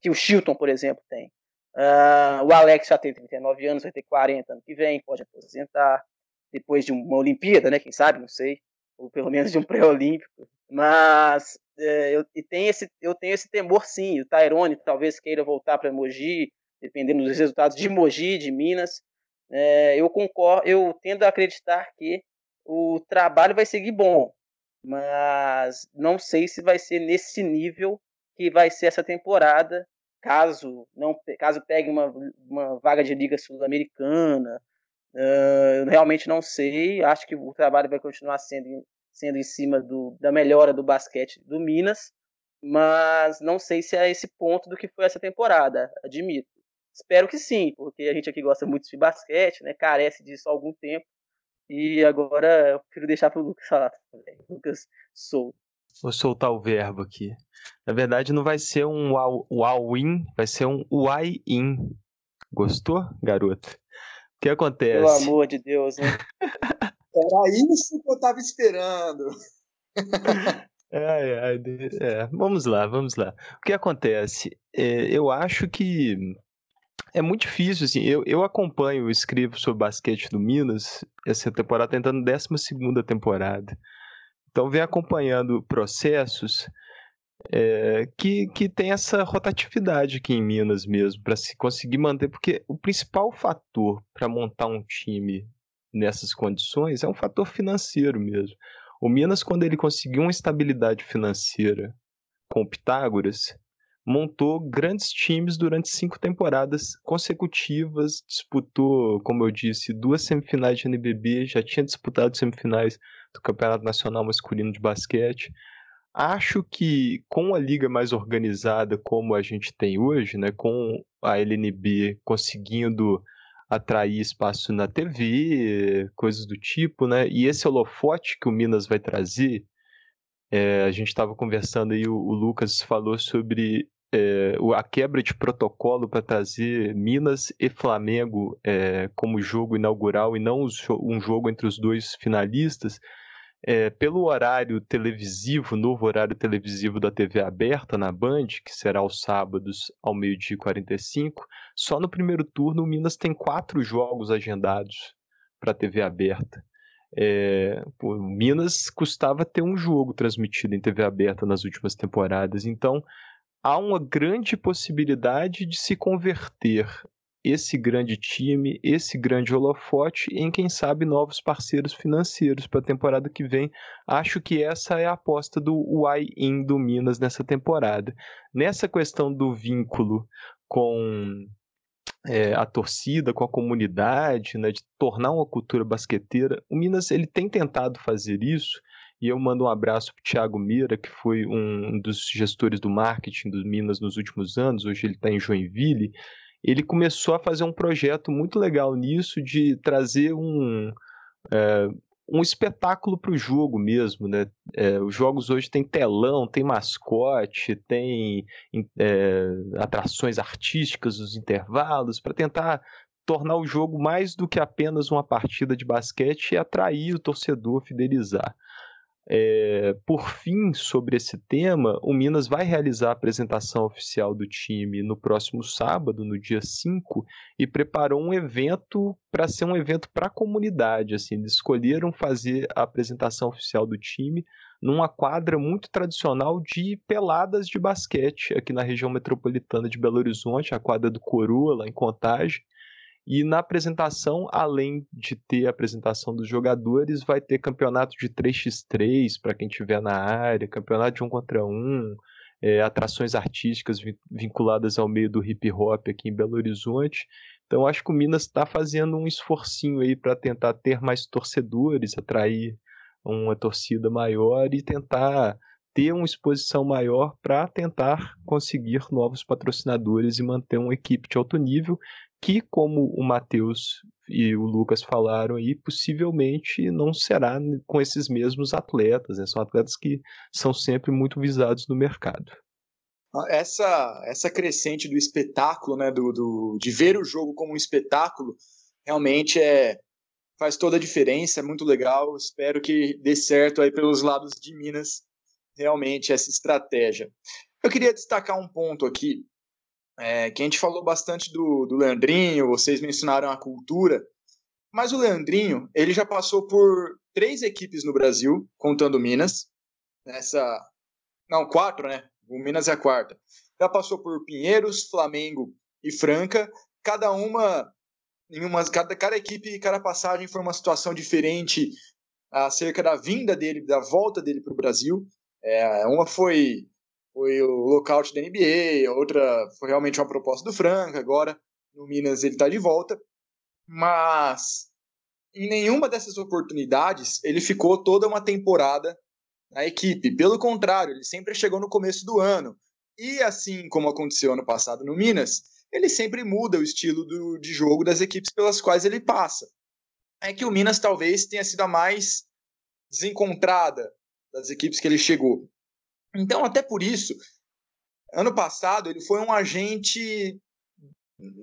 que o Chilton, por exemplo, tem. Uh, o Alex já tem 39 anos, vai ter 40 ano que vem, pode aposentar depois de uma Olimpíada, né? Quem sabe, não sei, ou pelo menos de um <laughs> pré-olímpico, Mas é, eu, e tem esse, eu tenho esse temor sim. O Tyrone talvez queira voltar para Mogi, dependendo dos resultados de Mogi, de Minas. É, eu concordo, eu tendo a acreditar que o trabalho vai seguir bom, mas não sei se vai ser nesse nível que vai ser essa temporada, caso não caso pegue uma, uma vaga de liga sul-americana. Uh, realmente não sei. Acho que o trabalho vai continuar sendo sendo em cima do, da melhora do basquete do Minas, mas não sei se é esse ponto do que foi essa temporada, admito. Espero que sim, porque a gente aqui gosta muito de basquete, né? Carece disso há algum tempo. E agora eu prefiro deixar para o Lucas falar também. Lucas Sou. Vou soltar o verbo aqui. Na verdade, não vai ser um wow-in, vai ser um why-in. Gostou, garoto? O que acontece? Pelo amor de Deus, né? <laughs> Era isso que eu estava esperando. <laughs> Ai, ai, é, vamos lá, vamos lá. O que acontece? É, eu acho que é muito difícil, assim. Eu, eu acompanho, escrevo sobre basquete do Minas, essa temporada tá entrando 12 temporada. Então, vem acompanhando processos é, que, que tem essa rotatividade aqui em Minas mesmo, para se conseguir manter, porque o principal fator para montar um time nessas condições é um fator financeiro mesmo. O Minas, quando ele conseguiu uma estabilidade financeira com o Pitágoras, montou grandes times durante cinco temporadas consecutivas, disputou, como eu disse, duas semifinais de NBB, já tinha disputado semifinais do Campeonato Nacional Masculino de Basquete. Acho que com a liga mais organizada como a gente tem hoje, né, com a LNB conseguindo atrair espaço na TV, coisas do tipo, né? E esse holofote que o Minas vai trazer, é, a gente estava conversando aí, o, o, Lucas falou sobre é, a quebra de protocolo para trazer Minas e Flamengo é, como jogo inaugural e não um jogo entre os dois finalistas. É, pelo horário televisivo, novo horário televisivo da TV aberta na Band, que será aos sábados ao meio-dia e 45, só no primeiro turno o Minas tem quatro jogos agendados para a TV aberta. É, Minas custava ter um jogo transmitido em TV aberta nas últimas temporadas, então há uma grande possibilidade de se converter esse grande time, esse grande holofote em quem sabe novos parceiros financeiros para a temporada que vem. Acho que essa é a aposta do Y-In do Minas nessa temporada. Nessa questão do vínculo com é, a torcida, com a comunidade, né, de tornar uma cultura basqueteira, o Minas ele tem tentado fazer isso. E eu mando um abraço para o Thiago Mira, que foi um dos gestores do marketing do Minas nos últimos anos. Hoje ele está em Joinville ele começou a fazer um projeto muito legal nisso de trazer um, é, um espetáculo para o jogo mesmo, né? É, os jogos hoje tem telão, tem mascote, tem é, atrações artísticas nos intervalos para tentar tornar o jogo mais do que apenas uma partida de basquete e atrair o torcedor, fidelizar. É, por fim, sobre esse tema, o Minas vai realizar a apresentação oficial do time no próximo sábado, no dia 5, e preparou um evento para ser um evento para a comunidade. Assim, eles escolheram fazer a apresentação oficial do time numa quadra muito tradicional de peladas de basquete aqui na região metropolitana de Belo Horizonte, a quadra do Coroa, lá em Contagem. E na apresentação, além de ter a apresentação dos jogadores, vai ter campeonato de 3x3 para quem estiver na área, campeonato de um contra um, é, atrações artísticas vinculadas ao meio do hip hop aqui em Belo Horizonte. Então acho que o Minas está fazendo um esforcinho aí para tentar ter mais torcedores, atrair uma torcida maior e tentar ter uma exposição maior para tentar conseguir novos patrocinadores e manter uma equipe de alto nível que, como o Matheus e o Lucas falaram aí, possivelmente não será com esses mesmos atletas, né? são atletas que são sempre muito visados no mercado. Ah, essa, essa crescente do espetáculo, né, do, do, de ver o jogo como um espetáculo, realmente é, faz toda a diferença, é muito legal. Espero que dê certo aí pelos lados de Minas, realmente, essa estratégia. Eu queria destacar um ponto aqui é, que a gente falou bastante do, do Leandrinho, vocês mencionaram a cultura, mas o Leandrinho, ele já passou por três equipes no Brasil, contando Minas. nessa. Não, quatro, né? O Minas é a quarta. Já passou por Pinheiros, Flamengo e Franca, cada uma em uma cada, cada equipe, cada passagem foi uma situação diferente acerca da vinda dele, da volta dele para o Brasil. É, uma foi foi o lockout da NBA, outra foi realmente uma proposta do Franca, agora no Minas ele está de volta. Mas em nenhuma dessas oportunidades ele ficou toda uma temporada na equipe. Pelo contrário, ele sempre chegou no começo do ano. E assim como aconteceu ano passado no Minas, ele sempre muda o estilo do, de jogo das equipes pelas quais ele passa. É que o Minas talvez tenha sido a mais desencontrada das equipes que ele chegou. Então, até por isso, ano passado ele foi um agente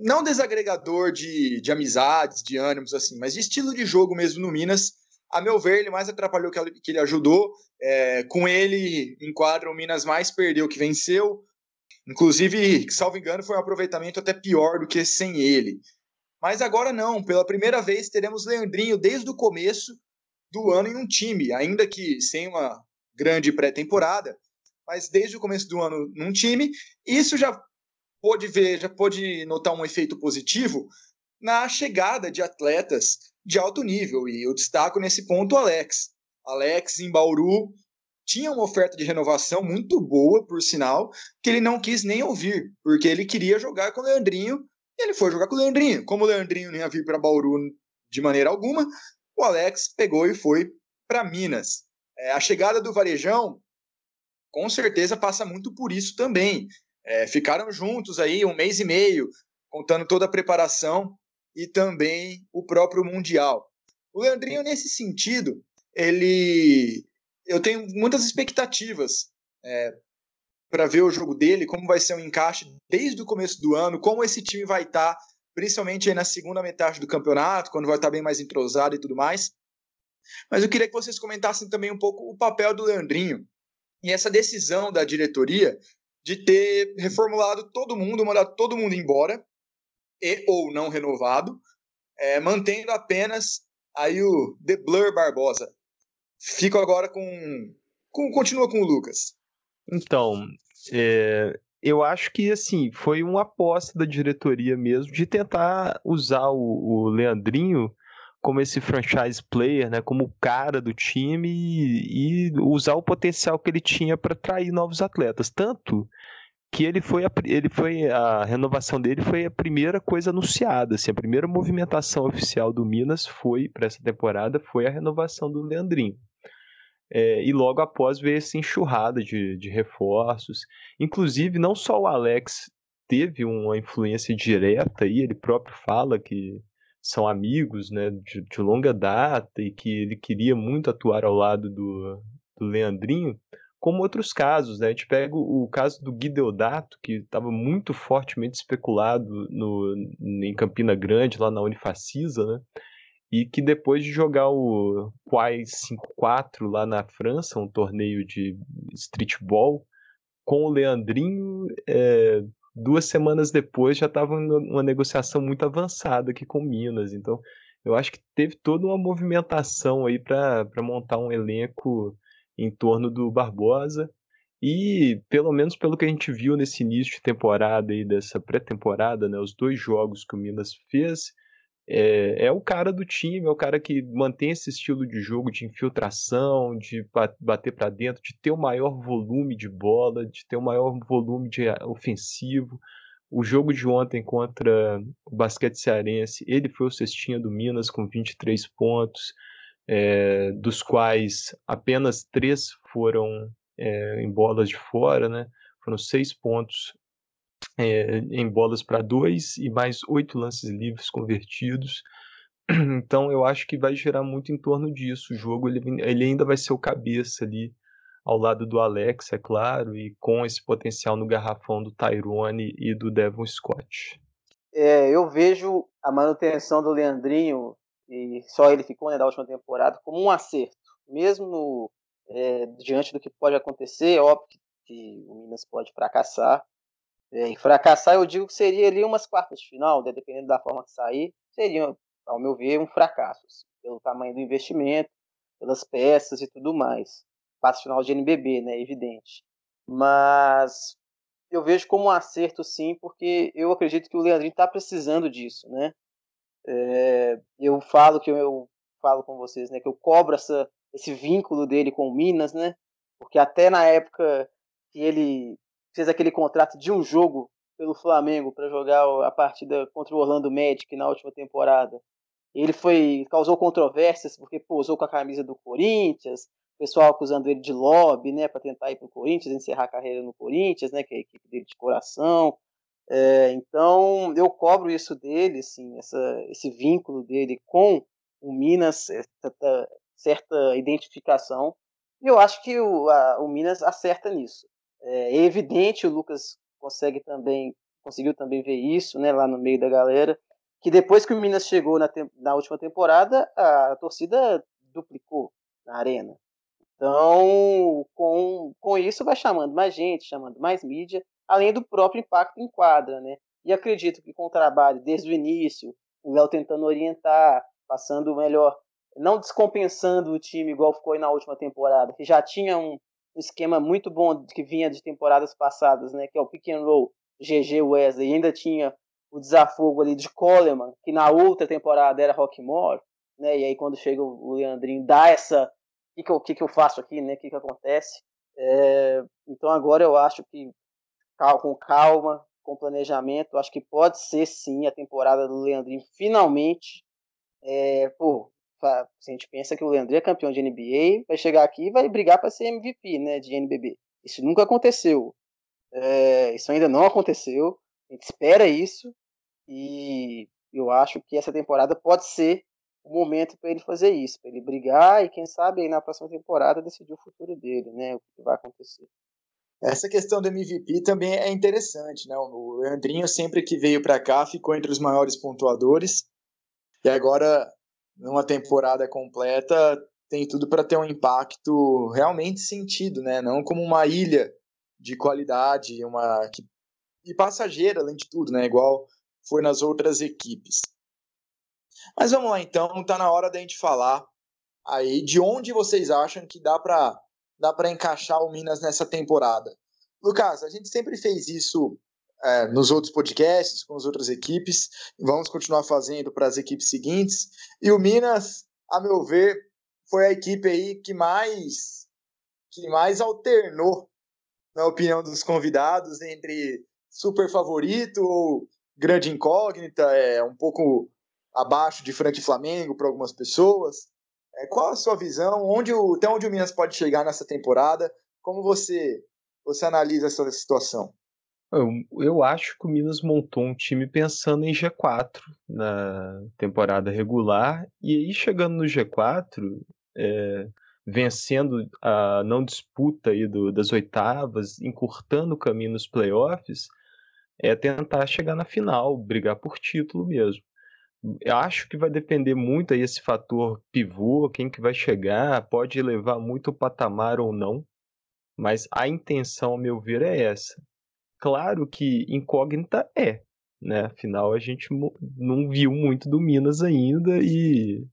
não desagregador de, de amizades, de ânimos, assim, mas de estilo de jogo mesmo no Minas. A meu ver, ele mais atrapalhou que, que ele ajudou. É, com ele, em quadro, o Minas mais perdeu que venceu. Inclusive, salvo engano, foi um aproveitamento até pior do que sem ele. Mas agora não, pela primeira vez teremos Leandrinho desde o começo do ano em um time, ainda que sem uma grande pré-temporada, mas desde o começo do ano num time. Isso já pôde ver, já pôde notar um efeito positivo na chegada de atletas de alto nível. E eu destaco nesse ponto o Alex. Alex em Bauru tinha uma oferta de renovação muito boa, por sinal, que ele não quis nem ouvir, porque ele queria jogar com o Leandrinho e ele foi jogar com o Leandrinho. Como o Leandrinho nem ia vir para Bauru de maneira alguma, o Alex pegou e foi para Minas. É, a chegada do Varejão, com certeza, passa muito por isso também. É, ficaram juntos aí um mês e meio, contando toda a preparação e também o próprio Mundial. O Leandrinho, nesse sentido, ele eu tenho muitas expectativas é, para ver o jogo dele, como vai ser o um encaixe desde o começo do ano, como esse time vai estar, tá, principalmente na segunda metade do campeonato, quando vai estar tá bem mais entrosado e tudo mais. Mas eu queria que vocês comentassem também um pouco o papel do Leandrinho e essa decisão da diretoria de ter reformulado todo mundo, mandado todo mundo embora e ou não renovado, é, mantendo apenas aí o The Blur Barbosa. Fico agora com, com continua com o Lucas. Então, é, eu acho que assim foi uma aposta da diretoria mesmo de tentar usar o, o Leandrinho como esse franchise player, né, como o cara do time e, e usar o potencial que ele tinha para atrair novos atletas. Tanto que ele foi, a, ele foi a renovação dele foi a primeira coisa anunciada, assim, a primeira movimentação oficial do Minas foi para essa temporada foi a renovação do Leandrinho. É, e logo após veio essa enxurrada de, de reforços. Inclusive, não só o Alex teve uma influência direta, e ele próprio fala que são amigos né, de, de, longa data e que ele queria muito atuar ao lado do, do Leandrinho, como outros casos. Né? A gente pega o, caso do Guideodato, que estava muito fortemente especulado no, em Campina Grande, lá na Unifacisa, né? e que depois de jogar o Quai 5-4 lá na França, um torneio de streetball, com o Leandrinho, é, duas semanas depois já estava uma negociação muito avançada aqui com Minas. Então, eu acho que teve toda uma movimentação aí para montar um elenco em torno do Barbosa. E, pelo menos pelo que a gente viu nesse início de temporada aí, dessa pré-temporada, né, os dois jogos que o Minas fez, é, é, o cara do time, é o cara que mantém esse estilo de jogo de infiltração, de bater para dentro, de ter o maior volume de bola, de ter o maior volume de ofensivo. O jogo de ontem contra o basquete cearense, ele foi o cestinha do Minas com 23 pontos, é, dos quais apenas três foram é, em bolas de fora, né? Foram seis pontos é, em bolas para dois e mais oito lances livres convertidos. <clears throat> Então eu acho que vai girar muito em torno disso. O jogo ele, ele ainda vai ser o cabeça ali ao lado do Alex, é claro, e com esse potencial no garrafão do Tyrone e do Devon Scott. É, eu vejo a manutenção do Leandrinho, e só ele ficou né, da última temporada, como um acerto. Mesmo é, diante do que pode acontecer, é óbvio que o Minas pode fracassar, é, fracassar, eu digo que seria ali umas quartas de final, né, dependendo da forma que sair, seria, ao meu ver, um fracasso, assim, pelo tamanho do investimento, pelas peças e tudo mais. quartas final de NBB, né? Evidente. Mas eu vejo como um acerto sim, porque eu acredito que o Leandrinho está precisando disso, né? É, eu falo que eu, eu, falo com vocês, né? Que eu cobro essa, esse vínculo dele com o Minas, né? Porque até na época que ele fez aquele contrato de um jogo pelo Flamengo para jogar a partida contra o Orlando Magic na última temporada, ele foi causou controvérsias porque posou com a camisa do Corinthians, o pessoal acusando ele de lobby, né, para tentar ir para o Corinthians, encerrar a carreira no Corinthians, né, que é a equipe dele de coração. É, então eu cobro isso dele, assim, essa, esse vínculo dele com o Minas, certa, certa identificação. E eu acho que o, a, o Minas acerta nisso. É, é evidente, o Lucas consegue também conseguiu também ver isso, né, lá no meio da galera, que depois que o Minas chegou na, na última temporada, a, torcida duplicou na arena. Então, com, com isso, vai chamando mais gente, chamando mais mídia, além do próprio impacto em quadra, né? E acredito que com o trabalho desde o início, o Léo tentando orientar, passando melhor, não descompensando o time igual ficou na última temporada, que já tinha um, um esquema muito bom que vinha de temporadas passadas, né? Que é o pick and roll, GG Wesley, e ainda tinha o desafogo ali de Coleman, que na outra temporada era Rockmore, né? E aí quando chega o Leandrinho dá essa que, que, que, que eu faço aqui, né? O que, que acontece? É, então agora eu acho que com calma, com planejamento, acho que pode ser sim a temporada do Leandrinho finalmente. É, pô, se a gente pensa que o Leandrinho é campeão de NBA, vai chegar aqui e vai brigar para ser MVP, né, de NBB. Isso nunca aconteceu. É, isso ainda não aconteceu. A gente espera isso e eu acho que essa temporada pode ser o momento para ele fazer isso, para ele brigar e quem sabe aí na próxima temporada decidir o futuro dele, né, o que vai acontecer. Essa questão do MVP também é interessante, né? O Leandrinho sempre que veio para cá ficou entre os maiores pontuadores e agora numa temporada completa tem tudo para ter um impacto realmente sentido, né? Não como uma ilha de qualidade, uma e passageira além de tudo, né? Igual foi nas outras equipes. Mas vamos lá então, tá na hora da gente falar aí de onde vocês acham que dá para dá para encaixar o Minas nessa temporada. Lucas, a gente sempre fez isso é, nos outros podcasts, com as outras equipes, vamos continuar fazendo para as equipes seguintes. E o Minas, a meu ver, foi a equipe aí que mais que mais alternou, na opinião dos convidados, entre super favorito ou grande incógnita, é um pouco abaixo de frente Flamengo para algumas pessoas. É, qual a sua visão? Onde o, até onde o Minas pode chegar nessa temporada? Como você, você analisa essa situação? Eu, eu acho que o Minas montou um time pensando em G4 na temporada regular, e aí chegando no G4, é, vencendo a não disputa aí do, das oitavas, encurtando o caminho nos playoffs, é tentar chegar na final, brigar por título mesmo. Eu acho que vai depender muito aí esse fator pivô, quem que vai chegar, pode levar muito o patamar ou não, mas a intenção, ao meu ver, é essa. Claro que incógnita é, né? Afinal, a gente não viu muito do Minas ainda e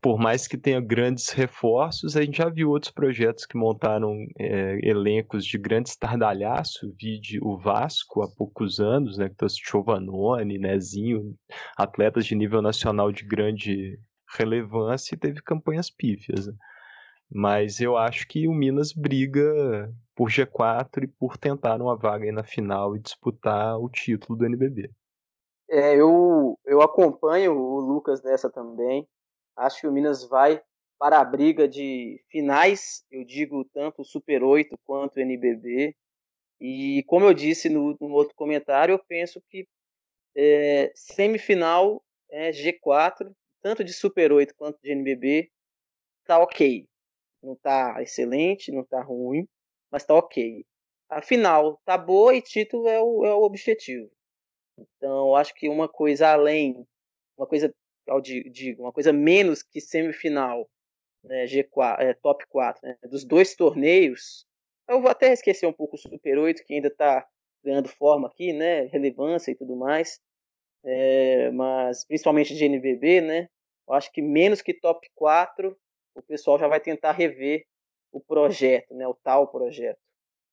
por mais que tenha grandes reforços, a gente já viu outros projetos que montaram é, elencos de grande estardalhaço, vide o Vasco há poucos anos, né, que trouxe Giovanoni, Nezinho, atletas de nível nacional de grande relevância e teve campanhas pífias. Né? Mas eu acho que o Minas briga por G4 e por tentar uma vaga na final e disputar o título do NBB. É, eu, eu acompanho o Lucas nessa também. Acho que o Minas vai para a briga de finais, eu digo tanto Super 8 quanto NBB. E como eu disse no, no outro comentário, eu penso que é, semifinal é G4, tanto de Super 8 quanto de NBB, tá ok. Não tá excelente, não tá ruim, mas tá ok. A final tá boa e título é o, é o objetivo. Então, acho que uma coisa além, uma coisa eu digo, uma coisa menos que semifinal, né, G4, é, top 4, né, dos dois torneios, eu vou até esquecer um pouco o Super 8, que ainda está ganhando forma aqui, né, relevância e tudo mais, é, mas principalmente de NBB, né, eu acho que menos que top 4, o pessoal já vai tentar rever o projeto, né, o tal projeto.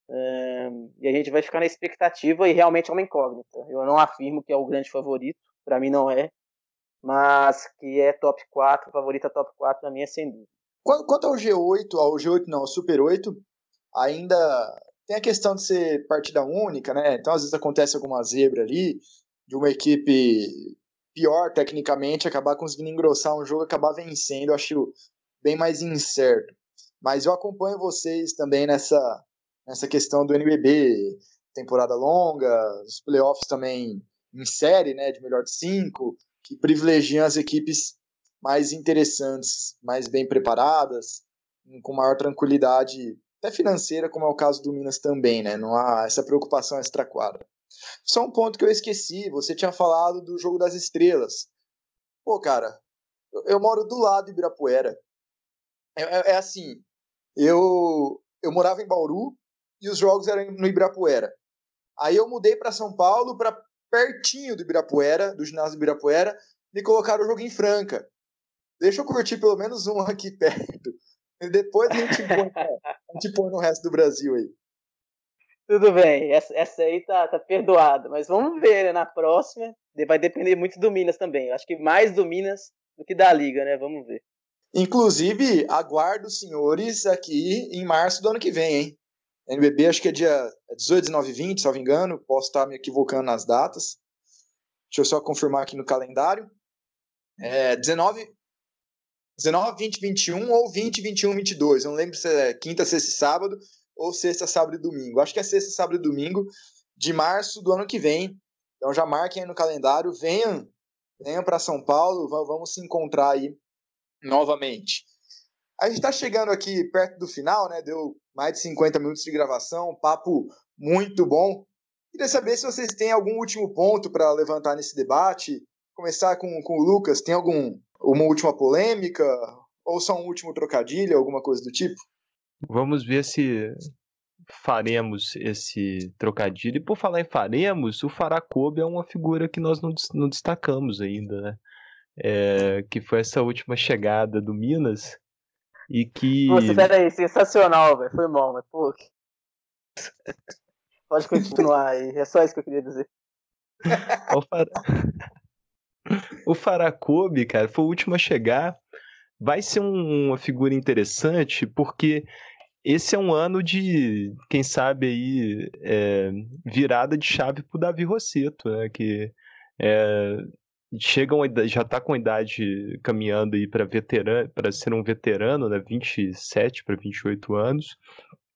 Um, e a gente vai ficar na expectativa e realmente é uma incógnita. Eu não afirmo que é o grande favorito, para mim não é, mas que é top 4, favorita top 4 na minha sem dúvida. Quanto ao G8, ao G8 não, ao Super 8, ainda tem a questão de ser partida única, né? Então às vezes acontece alguma zebra ali, de uma equipe pior tecnicamente acabar conseguindo engrossar um jogo, acabar vencendo, eu acho bem mais incerto. Mas eu acompanho vocês também nessa, nessa questão do NBB, temporada longa, os playoffs também em série, né, de melhor de cinco, que privilegiam as equipes mais interessantes, mais bem preparadas, com maior tranquilidade, até financeira, como é o caso do Minas também, né? Não há essa preocupação extra-quadra. Só um ponto que eu esqueci, você tinha falado do jogo das estrelas. Pô, cara, eu, eu moro do lado de Ibirapuera. É, é, é, assim, eu, eu morava em Bauru e os jogos eram no Ibirapuera. Aí eu mudei para São Paulo, para pertinho do Ibirapuera, do ginásio do Ibirapuera, me colocaram o jogo em Franca. Deixa eu curtir pelo menos um aqui <laughs> perto. E depois a gente põe, a gente põe no resto do Brasil aí. Tudo bem, essa, essa aí tá, tá perdoada, mas vamos ver, né, na próxima. Vai depender muito do Minas também. Eu acho que mais do Minas do que da Liga, né? Vamos ver. Inclusive, aguardo os senhores aqui em março do ano que vem, hein? NBB acho que é dia 18, 19 e 20, se não me engano. Posso estar me equivocando nas datas. Deixa eu só confirmar aqui no calendário. É 19, 19, 20, 21 ou 20, 21, 22. Eu não lembro se é quinta, sexta e sábado ou sexta, sábado e domingo. Acho que é sexta, sábado e domingo de março do ano que vem. Então já marquem aí no calendário, venham, venham para São Paulo, vamos se encontrar aí novamente. A gente está chegando aqui perto do final, né? Deu mais de 50 minutos de gravação, papo muito bom. Queria saber se vocês têm algum último ponto para levantar nesse debate. Começar com, com o Lucas, tem algum uma última polêmica ou só um último trocadilho, alguma coisa do tipo? Vamos ver se faremos esse trocadilho. E por falar em faremos, o Faracobe é uma figura que nós não, não destacamos ainda, né? É, que foi essa última chegada do Minas e que. Você, peraí, sensacional, velho. Foi mal, mas pô. Pode continuar aí, é só isso que eu queria dizer. o, Far... <laughs> o Faracobe, cara, foi o último a chegar. Vai ser um, uma figura interessante porque esse é um ano de, quem sabe aí, é, virada de chave pro Davi Rosseto, né? Que é, chega uma, já está com a idade caminhando aí para veterano, para ser um veterano, né? 27 para 28 anos.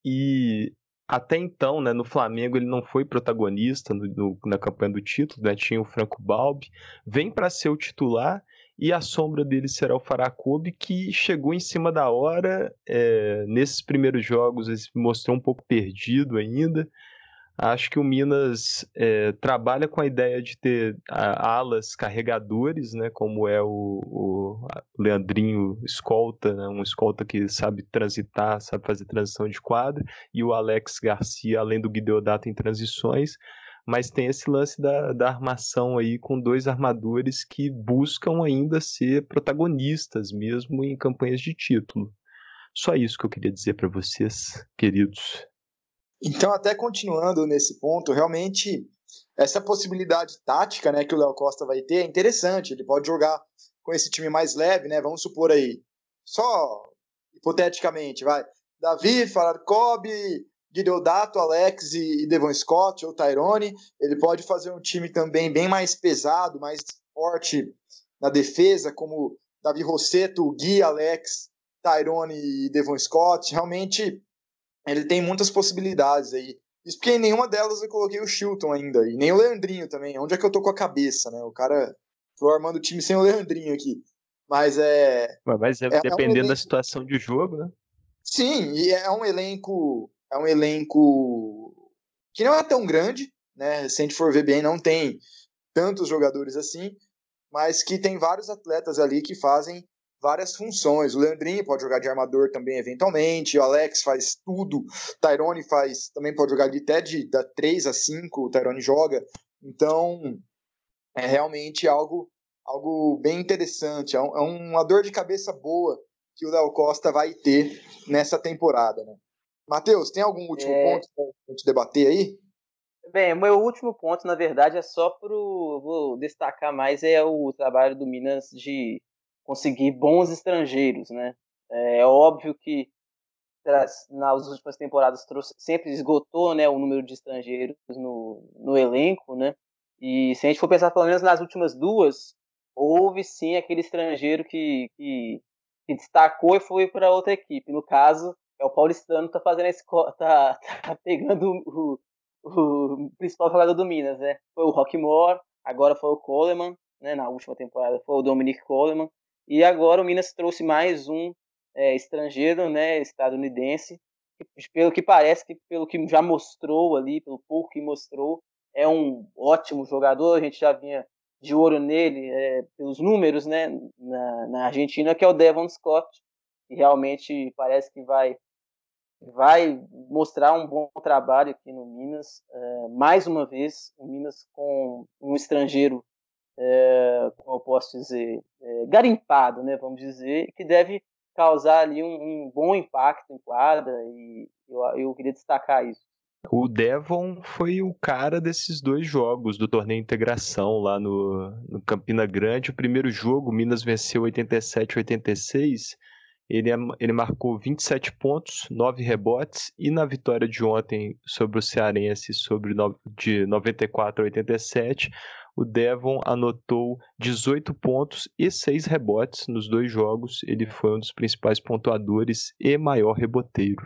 E até então, né, no Flamengo ele não foi protagonista no, no, na campanha do título, né, tinha o Franco Balbi, vem para ser o titular e a sombra dele será o Faracobe, que chegou em cima da hora. É, nesses primeiros jogos, ele se mostrou um pouco perdido ainda. Acho que o Minas é, trabalha com a ideia de ter a, alas carregadores, né, como é o, o Leandrinho escolta, né, um escolta que sabe transitar, sabe fazer transição de quadra, e o Alex Garcia, além do Guideodato em transições, mas tem esse lance da, da armação aí com dois armadores que buscam ainda ser protagonistas mesmo em campanhas de título. Só isso que eu queria dizer para vocês, queridos. Então, até continuando nesse ponto, realmente essa possibilidade tática, né, que o Léo Costa vai ter é interessante. Ele pode jogar com esse time mais leve, né? Vamos supor aí, só hipoteticamente, vai. Davi, Fararcob, Guideodato, Alex e, Devon Scott ou Tyrone. Ele pode fazer um time também bem mais pesado, mais forte na defesa, como Davi Rosseto, Gui, Alex, Tyrone e Devon Scott. Realmente, ele tem muitas possibilidades aí. Isso porque em nenhuma delas eu coloquei o Chilton ainda, e nem o Leandrinho também. Onde é que eu tô com a cabeça, né? O cara. Tô armando o time sem o Leandrinho aqui. Mas é. Mas é, é dependendo um da situação de jogo, né? Sim, e é um elenco é um elenco que não é tão grande, né? Se a gente for ver bem, não tem tantos jogadores assim, mas que tem vários atletas ali que fazem várias funções. O Leandrinho pode jogar de armador também, eventualmente. O Alex faz tudo. O Tyrone faz, também pode jogar de até de da 3 a 5, o Tyrone joga. Então, é realmente algo, algo bem interessante. É, um, é uma dor de cabeça boa que o Léo Costa vai ter nessa temporada, né? Matheus, tem algum último é... ponto para a gente debater aí? Bem, o meu último ponto, na verdade, é só para vou destacar mais é o trabalho do Minas de conseguir bons estrangeiros, né? É óbvio que nas últimas temporadas trouxe, sempre esgotou né, o número de estrangeiros no, no elenco, né? E se a gente for pensar pelo menos nas últimas duas, houve sim aquele estrangeiro que, que, que destacou e foi para outra equipe. No caso, é o paulistano que está fazendo esse, <laughs> tá, tá pegando o, o principal jogador do Minas, né? Foi o Rockmore, agora foi o Coleman, né? Na última temporada foi o Dominic Coleman. E agora o Minas trouxe mais um é, estrangeiro, né, estadunidense, que, pelo que parece, que pelo que já mostrou ali, pelo pouco que mostrou, é um ótimo jogador, a gente já vinha de ouro nele, é, pelos números, né, na, na Argentina, que é o Devon Scott, que realmente parece que vai vai mostrar um bom trabalho aqui no Minas. É, mais uma vez, o Minas com um estrangeiro, é, como eu posso dizer, é, garimpado, né, vamos dizer, que deve causar ali um, um bom impacto em quadra e eu, eu queria destacar isso. O Devon foi o cara desses dois jogos do torneio integração lá no, no Campina Grande. O primeiro jogo, Minas venceu 87 86. Ele, ele marcou 27 pontos, 9 rebotes, e na vitória de ontem sobre o Cearense, sobre de 94 a 87, o Devon anotou 18 pontos e 6 rebotes nos dois jogos. Ele foi um dos principais pontuadores e maior reboteiro.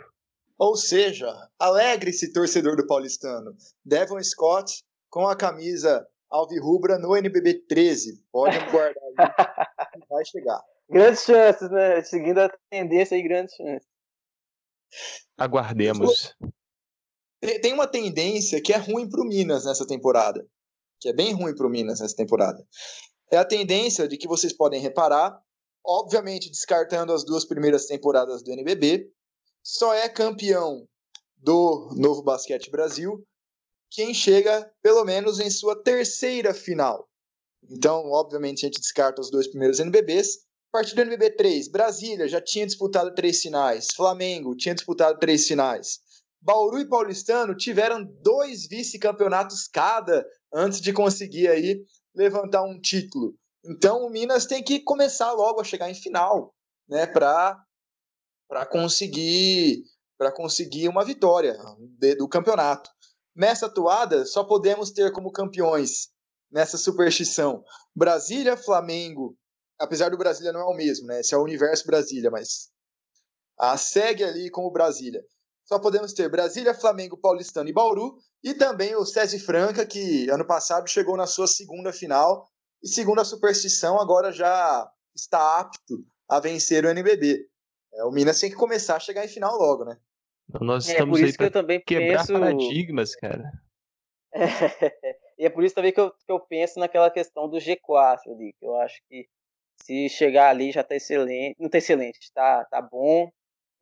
Ou seja, alegre-se torcedor do paulistano. Devon Scott com a camisa alvirrubra no NBB 13. Pode guardar aí, <laughs> vai chegar. Grandes chances, né? Seguindo a tendência aí, grandes chances. Aguardemos. Tem uma tendência que é ruim para o Minas nessa temporada que é bem ruim para o Minas nessa temporada, é a tendência de que vocês podem reparar, obviamente descartando as duas primeiras temporadas do NBB, só é campeão do Novo Basquete Brasil quem chega pelo menos em sua terceira final. Então, obviamente, a gente descarta os dois primeiros NBBs. A partir do NBB 3, Brasília já tinha disputado três finais, Flamengo tinha disputado três finais. Bauru e Paulistano tiveram dois vice-campeonatos cada antes de conseguir aí levantar um título. Então o Minas tem que começar logo a chegar em final, né, para para conseguir para conseguir uma vitória de, do campeonato. Nessa atuada, só podemos ter como campeões nessa superstição Brasília, Flamengo, apesar do Brasília não é o mesmo, né? Esse é o Universo Brasília, mas a segue ali como Brasília só podemos ter Brasília, Flamengo, Paulistano e Bauru, e também o César Franca, que ano passado chegou na sua segunda final, e segundo a superstição, agora já está apto a vencer o NBB. É, o Minas tem que começar a chegar em final logo, né? Nós é, estamos é, aí para quebrar penso... paradigmas, cara. É, e é por isso também que eu, que eu penso naquela questão do G4 ali, que eu acho que se chegar ali já está excelente, não está excelente, está tá bom,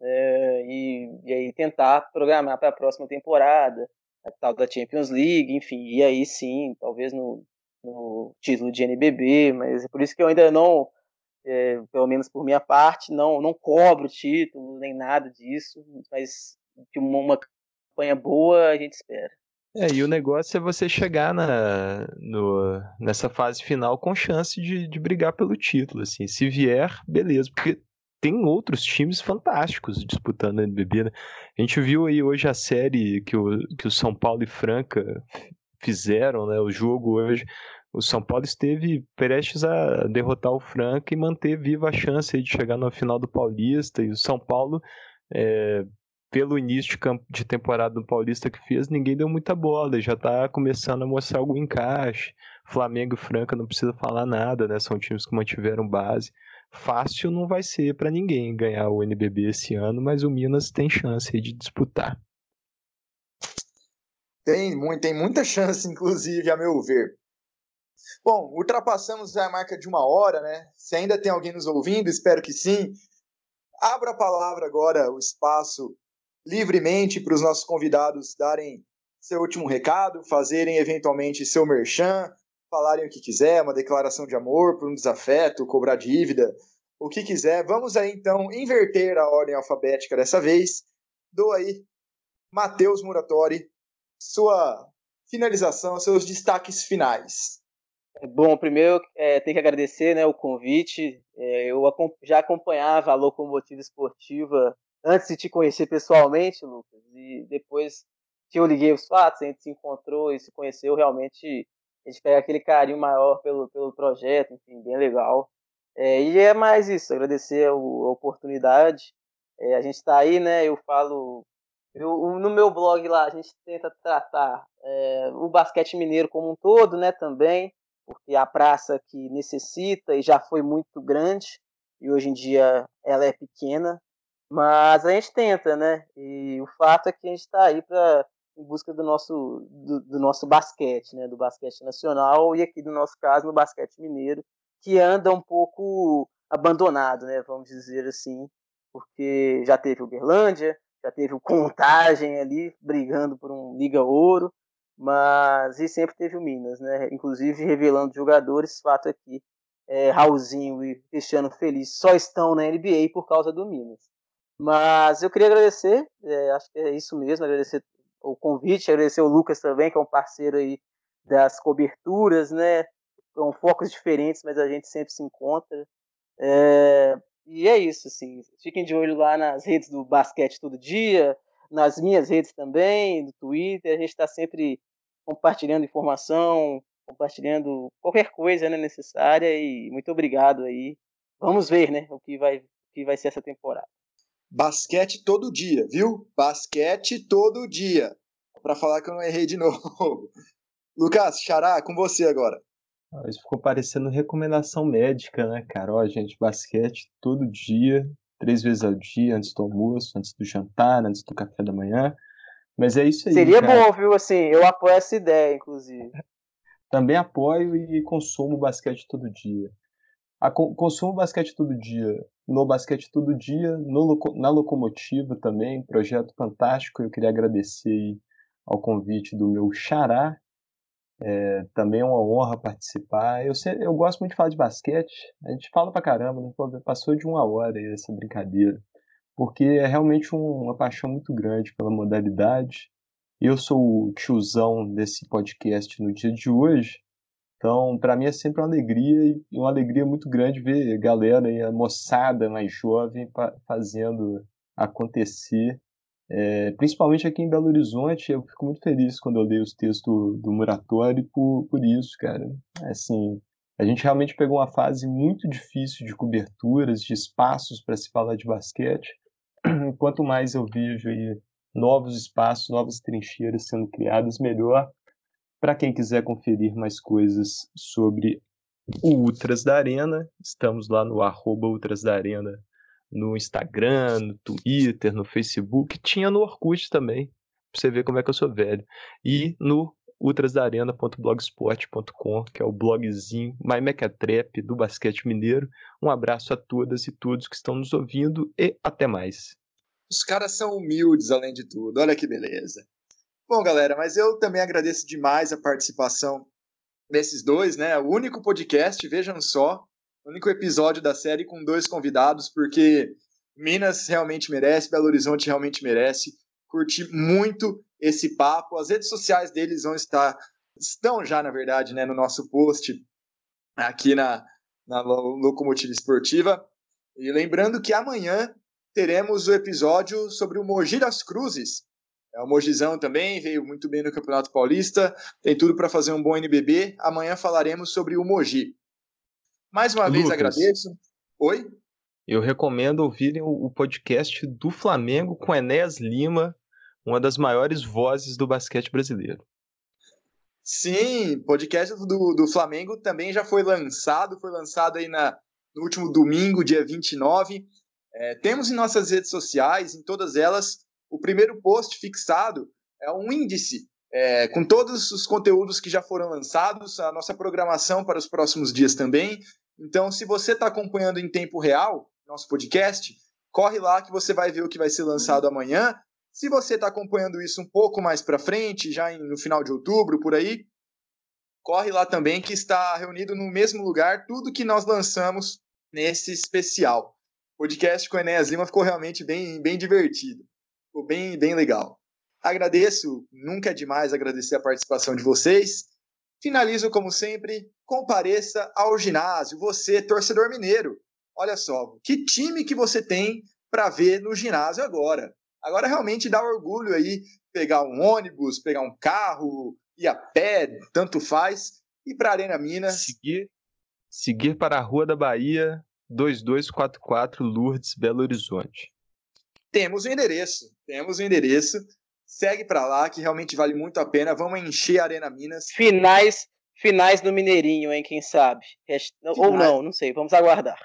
é, e, e aí tentar programar para a próxima temporada, a tal da Champions League, enfim, e aí sim, talvez no, no título de NBB, mas é por isso que eu ainda não, é, pelo menos por minha parte, não, não cobro título nem nada disso, mas que uma, uma campanha boa a gente espera. É, e o negócio é você chegar na, no, nessa fase final com chance de, de brigar pelo título, assim. Se vier, beleza, porque tem outros times fantásticos disputando a NBB, né? A gente viu aí hoje a série que o, que o São Paulo e Franca fizeram, né? O jogo hoje. O São Paulo esteve prestes a derrotar o Franca e manter viva a chance de chegar na final do Paulista. E o São Paulo, é, pelo início de, campo, de temporada do Paulista que fez, ninguém deu muita bola. Já está começando a mostrar algum encaixe. Flamengo e Franca não precisa falar nada, né? São times que mantiveram base fácil não vai ser para ninguém ganhar o NBB esse ano, mas o Minas tem chance de disputar. Tem, tem muita chance, inclusive, a meu ver. Bom, ultrapassamos a marca de uma hora, né? Se ainda tem alguém nos ouvindo, espero que sim. Abra a palavra agora, o espaço, livremente para os nossos convidados darem seu último recado, fazerem eventualmente seu merchan, falarem o que quiser, uma declaração de amor por um desafeto, cobrar dívida, o que quiser. Vamos aí então inverter a ordem alfabética dessa vez. Dou aí, Matheus Muratori, sua finalização, seus destaques finais. Bom, primeiro é, tem que agradecer né, o convite. É, eu já acompanhava a Locomotiva Esportiva antes de te conhecer pessoalmente, Lucas, e depois que eu liguei os fatos, a gente se encontrou e se conheceu, realmente gente pega aquele carinho maior pelo, pelo projeto, enfim, bem legal. É, e é mais isso, agradecer a, a oportunidade. É, a gente está aí, né? Eu falo. Eu, no meu blog lá, a gente tenta tratar é, o basquete mineiro como um todo, né? Também, porque a praça que necessita e já foi muito grande, e hoje em dia ela é pequena, mas a gente tenta, né? E o fato é que a gente está aí para em busca do nosso do, do, nosso basquete, né? Do basquete nacional e aqui no nosso caso no basquete mineiro, que anda um pouco abandonado, né? Vamos dizer assim, porque já teve o Berlândia, já teve o Contagem ali brigando por um Liga Ouro, mas e sempre teve o Minas, né? Inclusive revelando jogadores, fato aqui, é, Raulzinho e Cristiano Feliz só estão na NBA por causa do Minas. Mas eu queria agradecer, é, acho que é isso mesmo, agradecer o convite, agradecer o Lucas também, que é um parceiro aí das coberturas, né? São focos diferentes, mas a gente sempre se encontra. É, e é isso, assim. Fiquem de olho lá nas redes do Basquete Todo Dia, nas minhas redes também, do Twitter. A gente está sempre compartilhando informação, compartilhando qualquer coisa né, necessária. E muito obrigado aí. Vamos ver, né, o que vai, o que vai ser essa temporada. Basquete todo dia, viu? Basquete todo dia. Para falar que eu não errei de <laughs> novo. Lucas, Xará, com você agora. Ah, isso ficou parecendo recomendação médica, né, cara? Ó, gente, basquete todo dia, três vezes ao dia, antes do almoço, antes do jantar, antes do café da manhã. Mas é isso aí. Seria cara. bom, viu? Assim, eu apoio essa ideia, inclusive. Também apoio e consumo basquete todo dia. A, consumo basquete todo dia no Basquete Todo Dia, no, na Locomotiva também, projeto fantástico. Eu queria agradecer ao convite do meu xará. É, também é uma honra participar. Eu, eu gosto muito de falar de basquete. A gente fala pra caramba, né? passou de uma hora aí essa brincadeira. Porque é realmente um, uma paixão muito grande pela modalidade. Eu sou o tiozão desse podcast no dia de hoje, então, para mim é sempre uma alegria e uma alegria muito grande ver galera e a moçada mais jovem fazendo acontecer. É, principalmente aqui em Belo Horizonte, eu fico muito feliz quando eu leio os textos do, Muratório por, por isso, cara. Assim, a gente realmente pegou uma fase muito difícil de coberturas, de espaços para se falar de basquete. Quanto mais eu vejo aí novos espaços, novas trincheiras sendo criadas, melhor. Para quem quiser conferir mais coisas sobre o Ultras da Arena, estamos lá no arroba Ultras da Arena no Instagram, no Twitter, no Facebook, tinha no Orkut também, pra você ver como é que eu sou velho. E no ultrasdarena.blogspot.com, que é o blogzinho mais mequetrepe do basquete mineiro. Um abraço a todas e todos que estão nos ouvindo e até mais. Os caras são humildes além de tudo, olha que beleza. Bom, galera, mas eu também agradeço demais a participação desses dois, né? O único podcast, vejam só, o único episódio da série com dois convidados, porque Minas realmente merece, Belo Horizonte realmente merece. Curti muito esse papo. As redes sociais deles vão estar, estão já, na verdade, né, no nosso post aqui na, na Locomotiva Esportiva. E lembrando que amanhã teremos o episódio sobre o Mogi das Cruzes, é o Mojizão também veio muito bem no Campeonato Paulista, tem tudo para fazer um bom NBB. Amanhã falaremos sobre o Mogi. Mais uma Lucas, vez agradeço. Oi? Eu recomendo ouvirem o podcast do Flamengo com Enéas Lima, uma das maiores vozes do basquete brasileiro. Sim, podcast do, do Flamengo também já foi lançado, foi lançado aí na, no último domingo, dia 29. É, temos em nossas redes sociais, em todas elas, o primeiro post fixado é um índice é, com todos os conteúdos que já foram lançados, a nossa programação para os próximos dias também. Então, se você está acompanhando em tempo real nosso podcast, corre lá que você vai ver o que vai ser lançado amanhã. Se você está acompanhando isso um pouco mais para frente, já no final de outubro, por aí, corre lá também que está reunido no mesmo lugar tudo que nós lançamos nesse especial. O podcast com o Enéas Lima ficou realmente bem, bem divertido. Ficou bem, bem legal. Agradeço, nunca é demais agradecer a participação de vocês. Finalizo, como sempre, compareça ao ginásio. Você, torcedor mineiro, olha só, que time que você tem para ver no ginásio agora? Agora realmente dá orgulho aí pegar um ônibus, pegar um carro, ir a pé, tanto faz, e para Arena Minas. Seguir, seguir para a Rua da Bahia, 2244 Lourdes, Belo Horizonte. Temos o endereço, temos o endereço. Segue para lá que realmente vale muito a pena. Vamos encher a Arena Minas. Finais, finais do Mineirinho, hein? Quem sabe? Ou não, não sei. Vamos aguardar.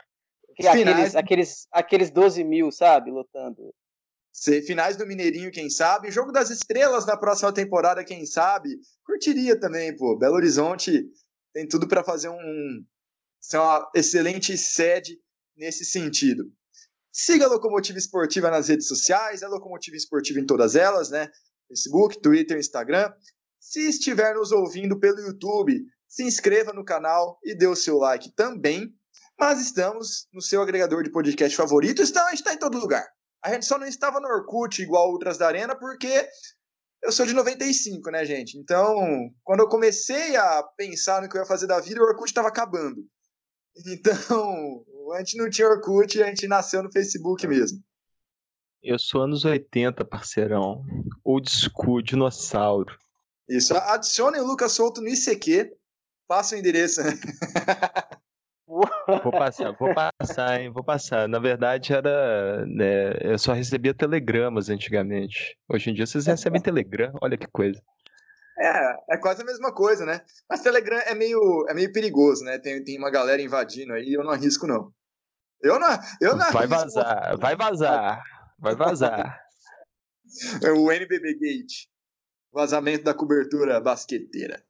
Aqueles, aqueles, aqueles 12 mil, sabe? Lotando. Finais do Mineirinho, quem sabe. Jogo das Estrelas na próxima temporada, quem sabe. Curtiria também, pô. Belo Horizonte tem tudo para fazer um, ser uma excelente sede nesse sentido. Siga a Locomotiva Esportiva nas redes sociais, a Locomotiva Esportiva em todas elas, né? Facebook, Twitter, Instagram. Se estiver nos ouvindo pelo YouTube, se inscreva no canal e dê o seu like também. Mas estamos no seu agregador de podcast favorito, gente está em todo lugar. A gente só não estava no Orkut igual outras da Arena, porque eu sou de 95, né, gente? Então, quando eu comecei a pensar no que eu ia fazer da vida, o Orkut estava acabando. <laughs> Então, a gente não tinha Orkut, a gente nasceu no Facebook mesmo. Eu sou anos 80, parceirão. Old school, dinossauro. Isso. Adicione o Lucas Souto no ICQ. Passa o endereço. <laughs> Vou passar, vou passar, hein? Vou passar. Na verdade, era. Né, eu só recebia telegramas antigamente. Hoje em dia vocês recebem telegram, olha que coisa. É, é quase a mesma coisa, né? Mas Telegram é meio, é meio perigoso, né? Tem, tem uma galera invadindo aí, eu não arrisco, não. Eu não, eu não Vai vazar, vai vazar, vai vazar. É o NBB Gate. Vazamento da cobertura basqueteira.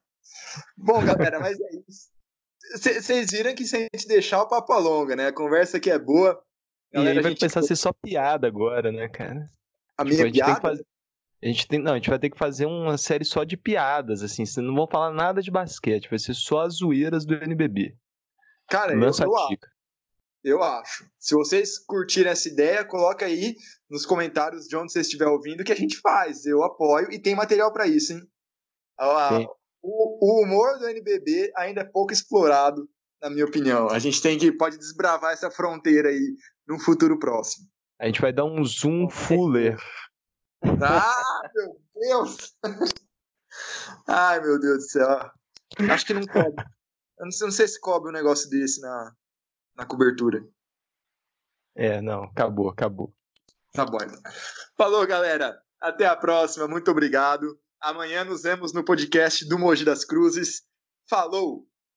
Bom, galera, mas é isso. Vocês viram que se a gente deixar o papo longa, né? A conversa aqui é boa. Galera, e aí vai gente... começar a ser só piada agora, né, cara? A tipo, minha a piada? Fazer... A gente tem, não, a gente vai ter que fazer uma série só de piadas, assim, vocês não vão falar nada de basquete, vai ser só as zoeiras do NBB. Cara, Lança eu, eu acho. Eu acho. Se vocês curtirem essa ideia, coloca aí nos comentários de onde você estiver ouvindo que a gente faz. Eu apoio e tem material para isso, hein? O, o, humor do NBB ainda é pouco explorado, na minha opinião. A gente tem que pode desbravar essa fronteira aí num futuro próximo. A gente vai dar um zoom fuller ah, meu Deus! Ai, meu Deus do céu. Acho que não cobre. Eu não sei, não sei se cobre um negócio desse na, na cobertura. É, não, acabou, acabou. Tá bom. Então. Falou, galera. Até a próxima. Muito obrigado. Amanhã nos vemos no podcast do Mogi das Cruzes. Falou!